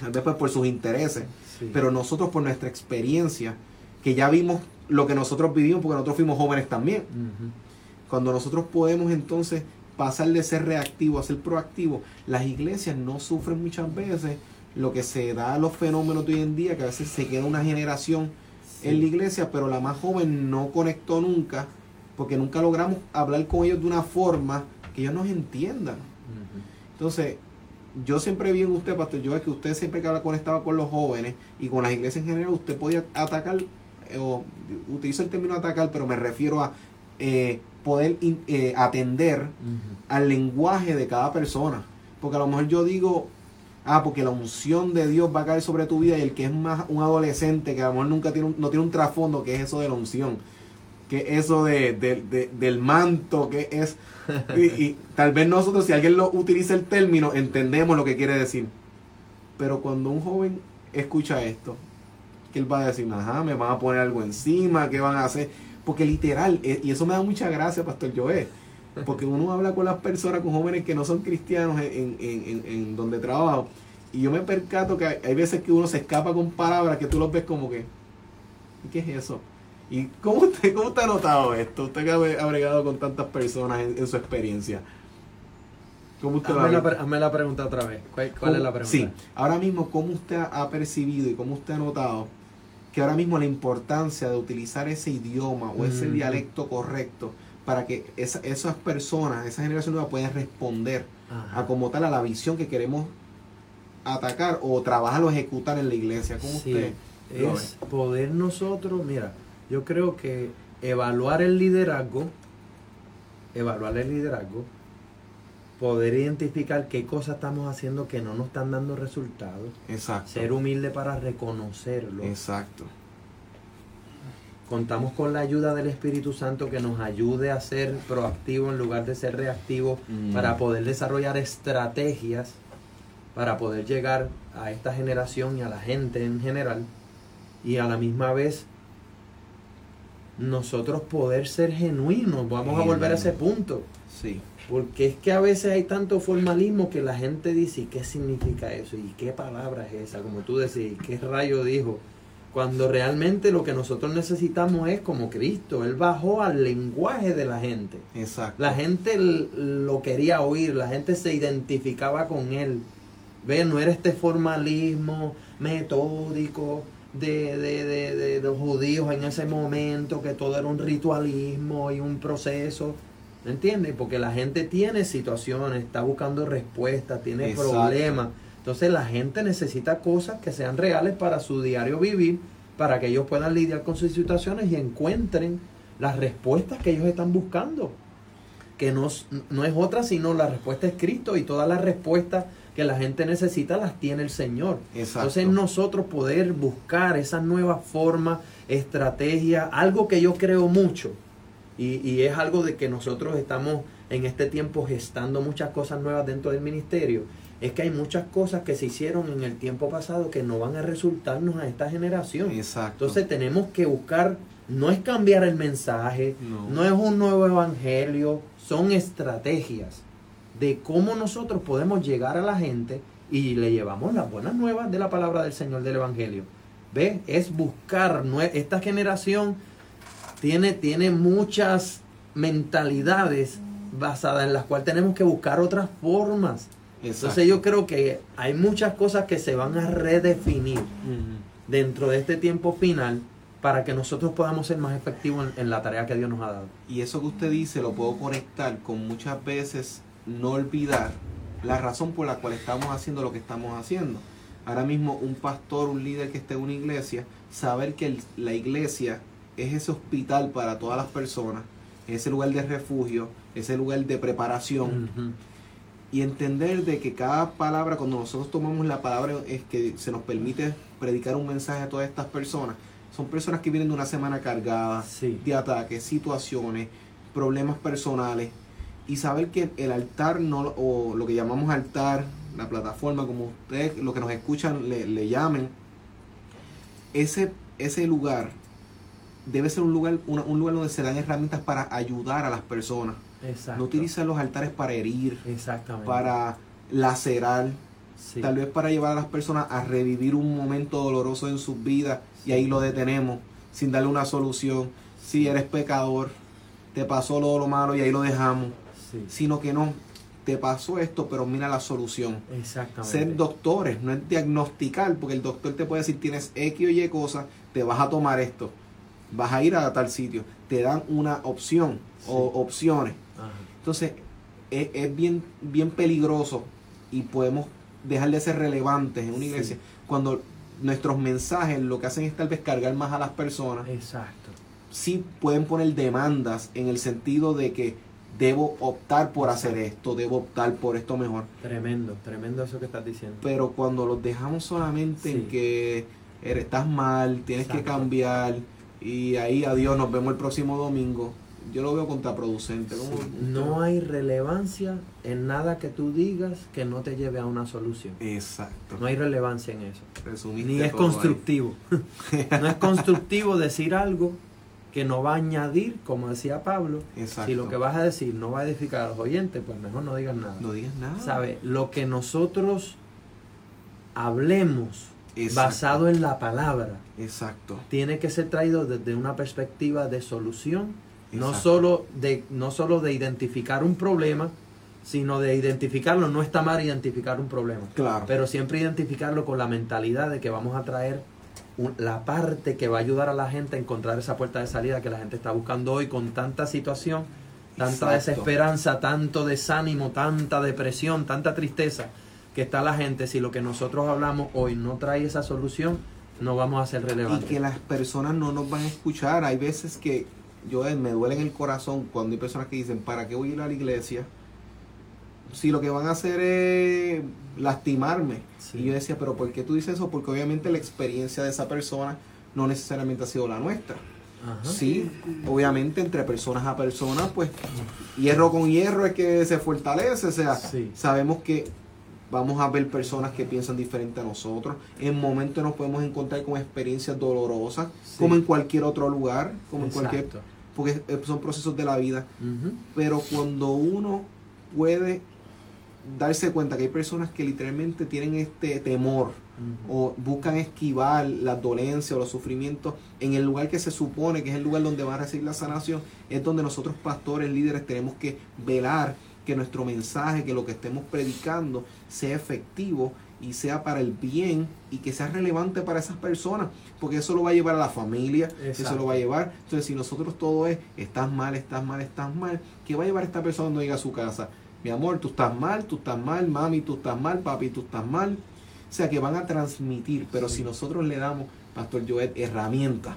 tal vez pues por sus intereses, pero nosotros por nuestra experiencia, que ya vimos lo que nosotros vivimos, porque nosotros fuimos jóvenes también. Cuando nosotros podemos entonces pasar de ser reactivo a ser proactivo, las iglesias no sufren muchas veces lo que se da a los fenómenos de hoy en día, que a veces se queda una generación en la iglesia, pero la más joven no conectó nunca, porque nunca logramos hablar con ellos de una forma que ellos nos entiendan. Entonces, yo siempre vi en usted, Pastor yo es que usted siempre que habla conectaba con los jóvenes y con las iglesias en general, usted podía atacar, eh, o utilizo el término atacar, pero me refiero a eh, poder eh, atender al lenguaje de cada persona. Porque a lo mejor yo digo, ah, porque la unción de Dios va a caer sobre tu vida y el que es más un adolescente, que a lo mejor nunca tiene no tiene un trasfondo, que es eso de la unción, que eso de, del manto, que es... Y, tal vez nosotros, si alguien lo utiliza el término, entendemos lo que quiere decir. Pero cuando un joven escucha esto, que él va a decir, ajá, me van a poner algo encima, ¿qué van a hacer? Porque literal, eh, y eso me da mucha gracia, Pastor Joé, porque uno habla con las personas, con jóvenes que no son cristianos en, en, en, donde trabajo, y yo me percato que hay, veces que uno se escapa con palabras que tú los ves como que, ¿y qué es eso? ¿Y cómo usted, cómo ha notado esto? Usted que ha bregado con tantas personas en, su experiencia. ¿Cómo usted hazme, la, hazme la pregunta otra vez. ¿Cuál, es la pregunta? Sí, ahora mismo, ¿cómo usted ha percibido y cómo usted ha notado que ahora mismo la importancia de utilizar ese idioma o ese dialecto correcto para que esas personas, esa generación nueva puedan responder a como tal a la visión que queremos atacar o trabajar o ejecutar en la iglesia. ¿Cómo usted es poder nosotros, mira, yo creo que evaluar el liderazgo, evaluar el liderazgo, poder identificar qué cosas estamos haciendo que no nos están dando resultados. Exacto. Ser humilde para reconocerlo. Exacto. Contamos con la ayuda del Espíritu Santo que nos ayude a ser proactivo en lugar de ser reactivo mm. para poder desarrollar estrategias para poder llegar a esta generación y a la gente en general y a la misma vez nosotros poder ser genuinos. Vamos a volver a ese punto. Sí. Porque es que a veces hay tanto formalismo que la gente dice, qué significa eso? ¿Y qué palabra es esa? Como tú decís, ¿qué rayo dijo? Cuando realmente lo que nosotros necesitamos es como Cristo. Él bajó al lenguaje de la gente. Exacto. La gente lo quería oír, la gente se identificaba con él. Ve, no era este formalismo metódico de, de, de, de los judíos en ese momento, que todo era un ritualismo y un proceso ¿Me entiendes? Porque la gente tiene situaciones, está buscando respuestas, tiene problemas. Entonces la gente necesita cosas que sean reales para su diario vivir, para que ellos puedan lidiar con sus situaciones y encuentren las respuestas que ellos están buscando. Que no, no es otra sino la respuesta es Cristo y todas las respuestas que la gente necesita las tiene el Señor. Entonces nosotros poder buscar esas nuevas formas, estrategias, algo que yo creo mucho y, es algo de que nosotros estamos en este tiempo gestando muchas cosas nuevas dentro del ministerio. Es que hay muchas cosas que se hicieron en el tiempo pasado que no van a resultarnos a esta generación. Exacto. Entonces tenemos que buscar, no es cambiar el mensaje, no es un nuevo evangelio, son estrategias de cómo nosotros podemos llegar a la gente y le llevamos las buenas nuevas de la palabra del Señor del Evangelio. ¿Ve? Es buscar esta generación tiene, tiene muchas mentalidades basadas en las cuales tenemos que buscar otras formas. Entonces yo creo que hay muchas cosas que se van a redefinir dentro de este tiempo final para que nosotros podamos ser más efectivos en, en, la tarea que Dios nos ha dado. Y eso que usted dice lo puedo conectar con muchas veces no olvidar la razón por la cual estamos haciendo lo que estamos haciendo. Ahora mismo un pastor, un líder que esté en una iglesia, saber que la iglesia es ese hospital para todas las personas, ese lugar de refugio, ese lugar de preparación. Y entender de que cada palabra, cuando nosotros tomamos la palabra, es que se nos permite predicar un mensaje a todas estas personas. Son personas que vienen de una semana cargada de ataques, situaciones, problemas personales. Y saber que el altar, no, o lo que llamamos altar, la plataforma, como ustedes, lo que nos escuchan, le, le llamen, ese, ese lugar debe ser un lugar, un lugar donde se dan herramientas para ayudar a las personas. No utilizar los altares para herir, para lacerar, tal vez para llevar a las personas a revivir un momento doloroso en sus vidas y ahí lo detenemos sin darle una solución. Si eres pecador, te pasó lo, lo malo y ahí lo dejamos. Sino que no, te pasó esto, pero mira la solución. Exactamente. Ser doctores, no es diagnosticar, porque el doctor te puede decir tienes X o Y cosas, te vas a tomar esto, vas a ir a tal sitio, te dan una opción o opciones. Entonces, es, bien, bien peligroso y podemos dejar de ser relevantes en una iglesia cuando nuestros mensajes lo que hacen es tal vez cargar más a las personas. Exacto. Sí pueden poner demandas en el sentido de que debo optar por hacer esto, debo optar por esto mejor. Tremendo, tremendo eso que estás diciendo. Pero cuando los dejamos solamente en que estás mal, tienes que cambiar y ahí adiós, nos vemos el próximo domingo, yo lo veo contraproducente. No hay relevancia en nada que tú digas que no te lleve a una solución. Exacto. No hay relevancia en eso. Ni es constructivo. no es constructivo decir algo que no va a añadir, como decía Pablo. Si lo que vas a decir no va a edificar a los oyentes, pues mejor no digas nada. No digas nada. ¿Sabe? Lo que nosotros hablemos basado en la palabra. Exacto. Tiene que ser traído desde una perspectiva de solución no solo, de, no solo de identificar un problema, sino de identificarlo. No está mal identificar un problema. Claro. Pero siempre identificarlo con la mentalidad de que vamos a traer la parte que va a ayudar a la gente a encontrar esa puerta de salida que la gente está buscando hoy con tanta situación, tanta desesperanza, tanto desánimo, tanta depresión, tanta tristeza que está la gente. Si lo que nosotros hablamos hoy no trae esa solución, no vamos a ser relevantes. Y que las personas no nos van a escuchar. Hay veces que yo eh, me duele en el corazón cuando hay personas que dicen, ¿para qué voy a ir a la iglesia? Si lo que van a hacer es lastimarme. Y yo decía, pero ¿por qué tú dices eso? Porque obviamente la experiencia de esa persona no necesariamente ha sido la nuestra. Sí, obviamente entre personas a personas, pues hierro con hierro es que se fortalece. O sea, sabemos que vamos a ver personas que piensan diferente a nosotros. En momentos nos podemos encontrar con experiencias dolorosas, como en cualquier otro lugar, como en cualquier porque son procesos de la vida. Pero cuando uno puede darse cuenta que hay personas que literalmente tienen este temor o buscan esquivar las dolencias o los sufrimientos en el lugar que se supone que es el lugar donde va a recibir la sanación, es donde nosotros pastores, líderes, tenemos que velar que nuestro mensaje, que lo que estemos predicando sea efectivo y sea para el bien y que sea relevante para esas personas, porque eso lo va a llevar a la familia, eso lo va a llevar. Entonces, si nosotros todo es, estás mal, estás mal, estás mal, ¿qué va a llevar a esta persona cuando llega a su casa? Mi amor, tú estás mal, tú estás mal, mami, tú estás mal, papi, tú estás mal. O sea, que van a transmitir, pero si nosotros le damos, Pastor Joel, herramientas,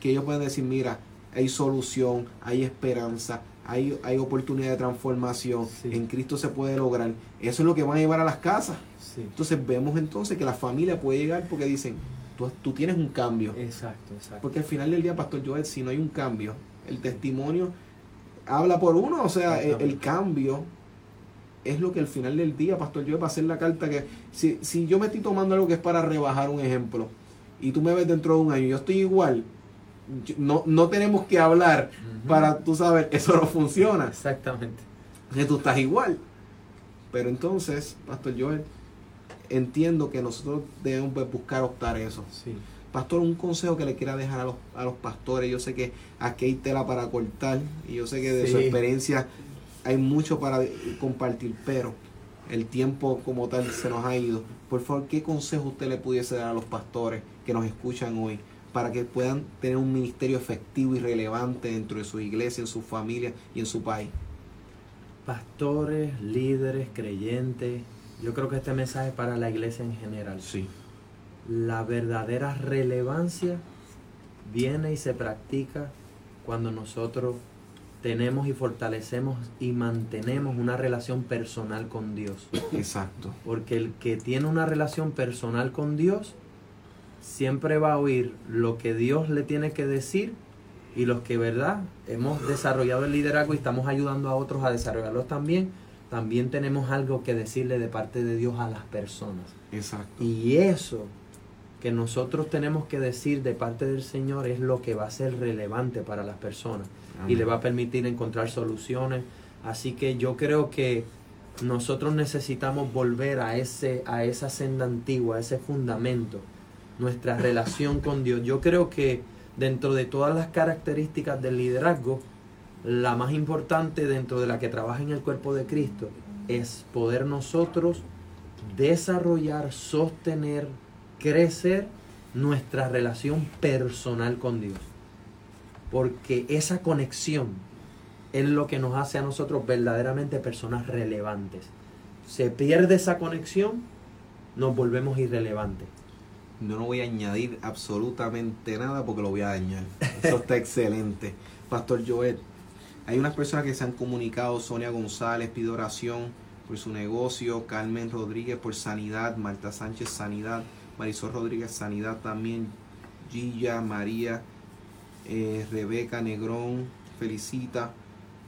que ellos pueden decir, mira, hay solución, hay esperanza, hay, hay oportunidad de transformación, en Cristo se puede lograr. Eso es lo que van a llevar a las casas. Entonces vemos entonces que la familia puede llegar porque dicen, tú, tú tienes un cambio. Exacto, exacto. Porque al final del día, Pastor Joel, si no hay un cambio, el testimonio habla por uno, o sea, el, cambio es lo que al final del día, Pastor Joel, va a hacer la carta que si, si yo me estoy tomando algo que es para rebajar un ejemplo y tú me ves dentro de un año, yo estoy igual, no, no tenemos que hablar para tú saber, eso no funciona. Exactamente. Que tú estás igual. Pero entonces, Pastor Joel, entiendo que nosotros debemos buscar optar eso. Sí. Pastor, un consejo que le quiera dejar a los, a los pastores. Yo sé que aquí hay tela para cortar y yo sé que de su experiencia hay mucho para compartir, pero el tiempo como tal se nos ha ido. Por favor, ¿qué consejo usted le pudiese dar a los pastores que nos escuchan hoy para que puedan tener un ministerio efectivo y relevante dentro de su iglesia, en su familia y en su país? Pastores, líderes, creyentes, yo creo que este mensaje es para la iglesia en general. Sí. La verdadera relevancia viene y se practica cuando nosotros tenemos y fortalecemos y mantenemos una relación personal con Dios. Exacto. Porque el que tiene una relación personal con Dios siempre va a oír lo que Dios le tiene que decir y los que, ¿verdad? Hemos desarrollado el liderazgo y estamos ayudando a otros a desarrollarlo también también tenemos algo que decirle de parte de Dios a las personas. Exacto. Y eso que nosotros tenemos que decir de parte del Señor es lo que va a ser relevante para las personas y le va a permitir encontrar soluciones. Así que yo creo que nosotros necesitamos volver a ese a esa senda antigua, a ese fundamento, nuestra relación con Dios. Yo creo que dentro de todas las características del liderazgo, la más importante dentro de la que trabaja en el cuerpo de Cristo es poder nosotros desarrollar, sostener, crecer nuestra relación personal con Dios. Porque esa conexión es lo que nos hace a nosotros verdaderamente personas relevantes. Se pierde esa conexión, nos volvemos irrelevantes. Yo no voy a añadir absolutamente nada porque lo voy a dañar. Eso está excelente. Pastor Joel, hay unas personas que se han comunicado, Sonia González pide oración por su negocio, Carmen Rodríguez por sanidad, Marta Sánchez sanidad, Marisol Rodríguez sanidad también, Gilla, María, eh, Rebeca Negrón felicita,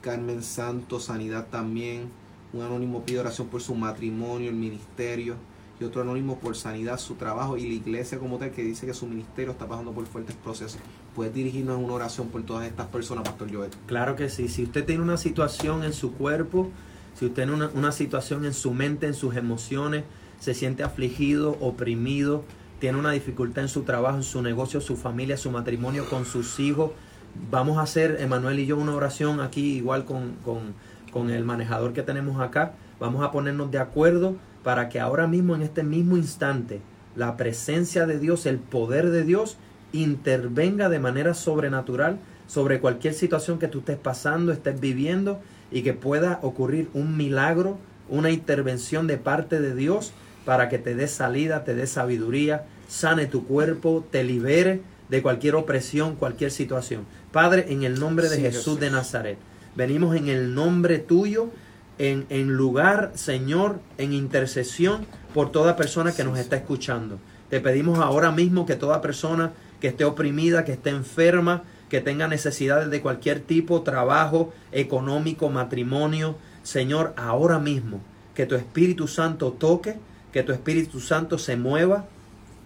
Carmen Santos sanidad también, un anónimo pide oración por su matrimonio, el ministerio, y otro anónimo por sanidad, su trabajo y la iglesia como tal que dice que su ministerio está pasando por fuertes procesos. ¿Puedes dirigirnos una oración por todas estas personas, Pastor Joel? Claro que sí. Si usted tiene una situación en su cuerpo, si usted tiene una, una situación en su mente, en sus emociones, se siente afligido, oprimido, tiene una dificultad en su trabajo, en su negocio, su familia, su matrimonio, con sus hijos, vamos a hacer, Emanuel y yo, una oración aquí, igual con, con, con el manejador que tenemos acá. Vamos a ponernos de acuerdo para que ahora mismo, en este mismo instante, la presencia de Dios, el poder de Dios, intervenga de manera sobrenatural sobre cualquier situación que tú estés pasando, estés viviendo y que pueda ocurrir un milagro, una intervención de parte de Dios para que te dé salida, te dé sabiduría, sane tu cuerpo, te libere de cualquier opresión, cualquier situación. Padre, en el nombre de Jesús de Nazaret, venimos en el nombre tuyo en, lugar, Señor, en intercesión por toda persona que nos está escuchando. Te pedimos ahora mismo que toda persona que esté oprimida, que esté enferma, que tenga necesidades de cualquier tipo, trabajo, económico, matrimonio, Señor, ahora mismo, que tu Espíritu Santo toque, que tu Espíritu Santo se mueva,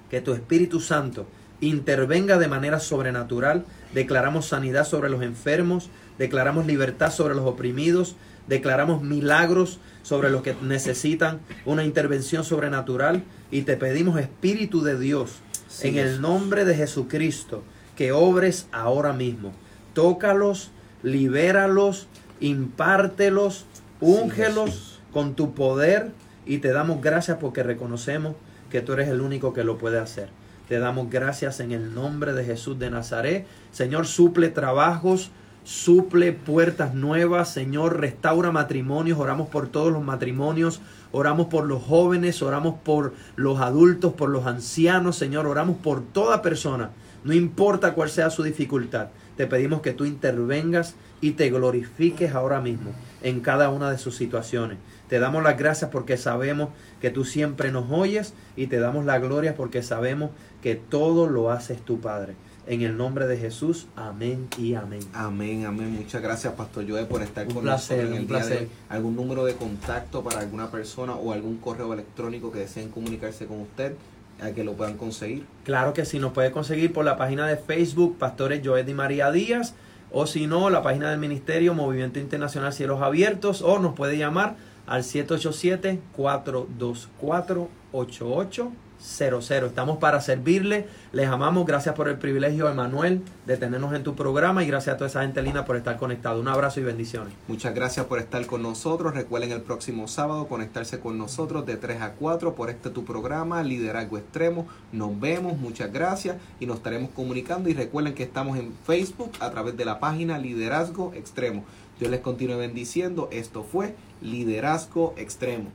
que tu Espíritu Santo intervenga de manera sobrenatural. Declaramos sanidad sobre los enfermos, declaramos libertad sobre los oprimidos, declaramos milagros sobre los que necesitan una intervención sobrenatural y te pedimos Espíritu de Dios en el nombre de Jesucristo que obres ahora mismo. Tócalos, libéralos, impártelos, úngelos con tu poder y te damos gracias porque reconocemos que tú eres el único que lo puede hacer. Te damos gracias en el nombre de Jesús de Nazaret. Señor, suple trabajos, suple puertas nuevas, Señor, restaura matrimonios, oramos por todos los matrimonios, oramos por los jóvenes, oramos por los adultos, por los ancianos, Señor, oramos por toda persona, no importa cuál sea su dificultad, te pedimos que tú intervengas y te glorifiques ahora mismo en cada una de sus situaciones. Te damos las gracias porque sabemos que tú siempre nos oyes y te damos la gloria porque sabemos que todo lo haces tu Padre. En el nombre de Jesús, amén y amén. Amén, amén. Muchas gracias, Pastor Joe, por estar con nosotros en el día de hoy. ¿Algún número de contacto para alguna persona o algún correo electrónico que deseen comunicarse con usted? a que lo puedan conseguir. Claro que sí, nos puede conseguir por la página de Facebook Pastores Joel y María Díaz o si no, la página del Ministerio Movimiento Internacional Cielos Abiertos o nos puede llamar al 787 424 88 00. Estamos para servirle. Les amamos. Gracias por el privilegio, Emanuel, de tenernos en tu programa y gracias a toda esa gente linda por estar conectado. Un abrazo y bendiciones. Muchas gracias por estar con nosotros. Recuerden el próximo sábado conectarse con nosotros de 3 a 4 por este tu programa, Liderazgo Extremo. Nos vemos. Muchas gracias y nos estaremos comunicando. Y recuerden que estamos en Facebook a través de la página Liderazgo Extremo. Yo les continúe bendiciendo. Esto fue Liderazgo Extremo.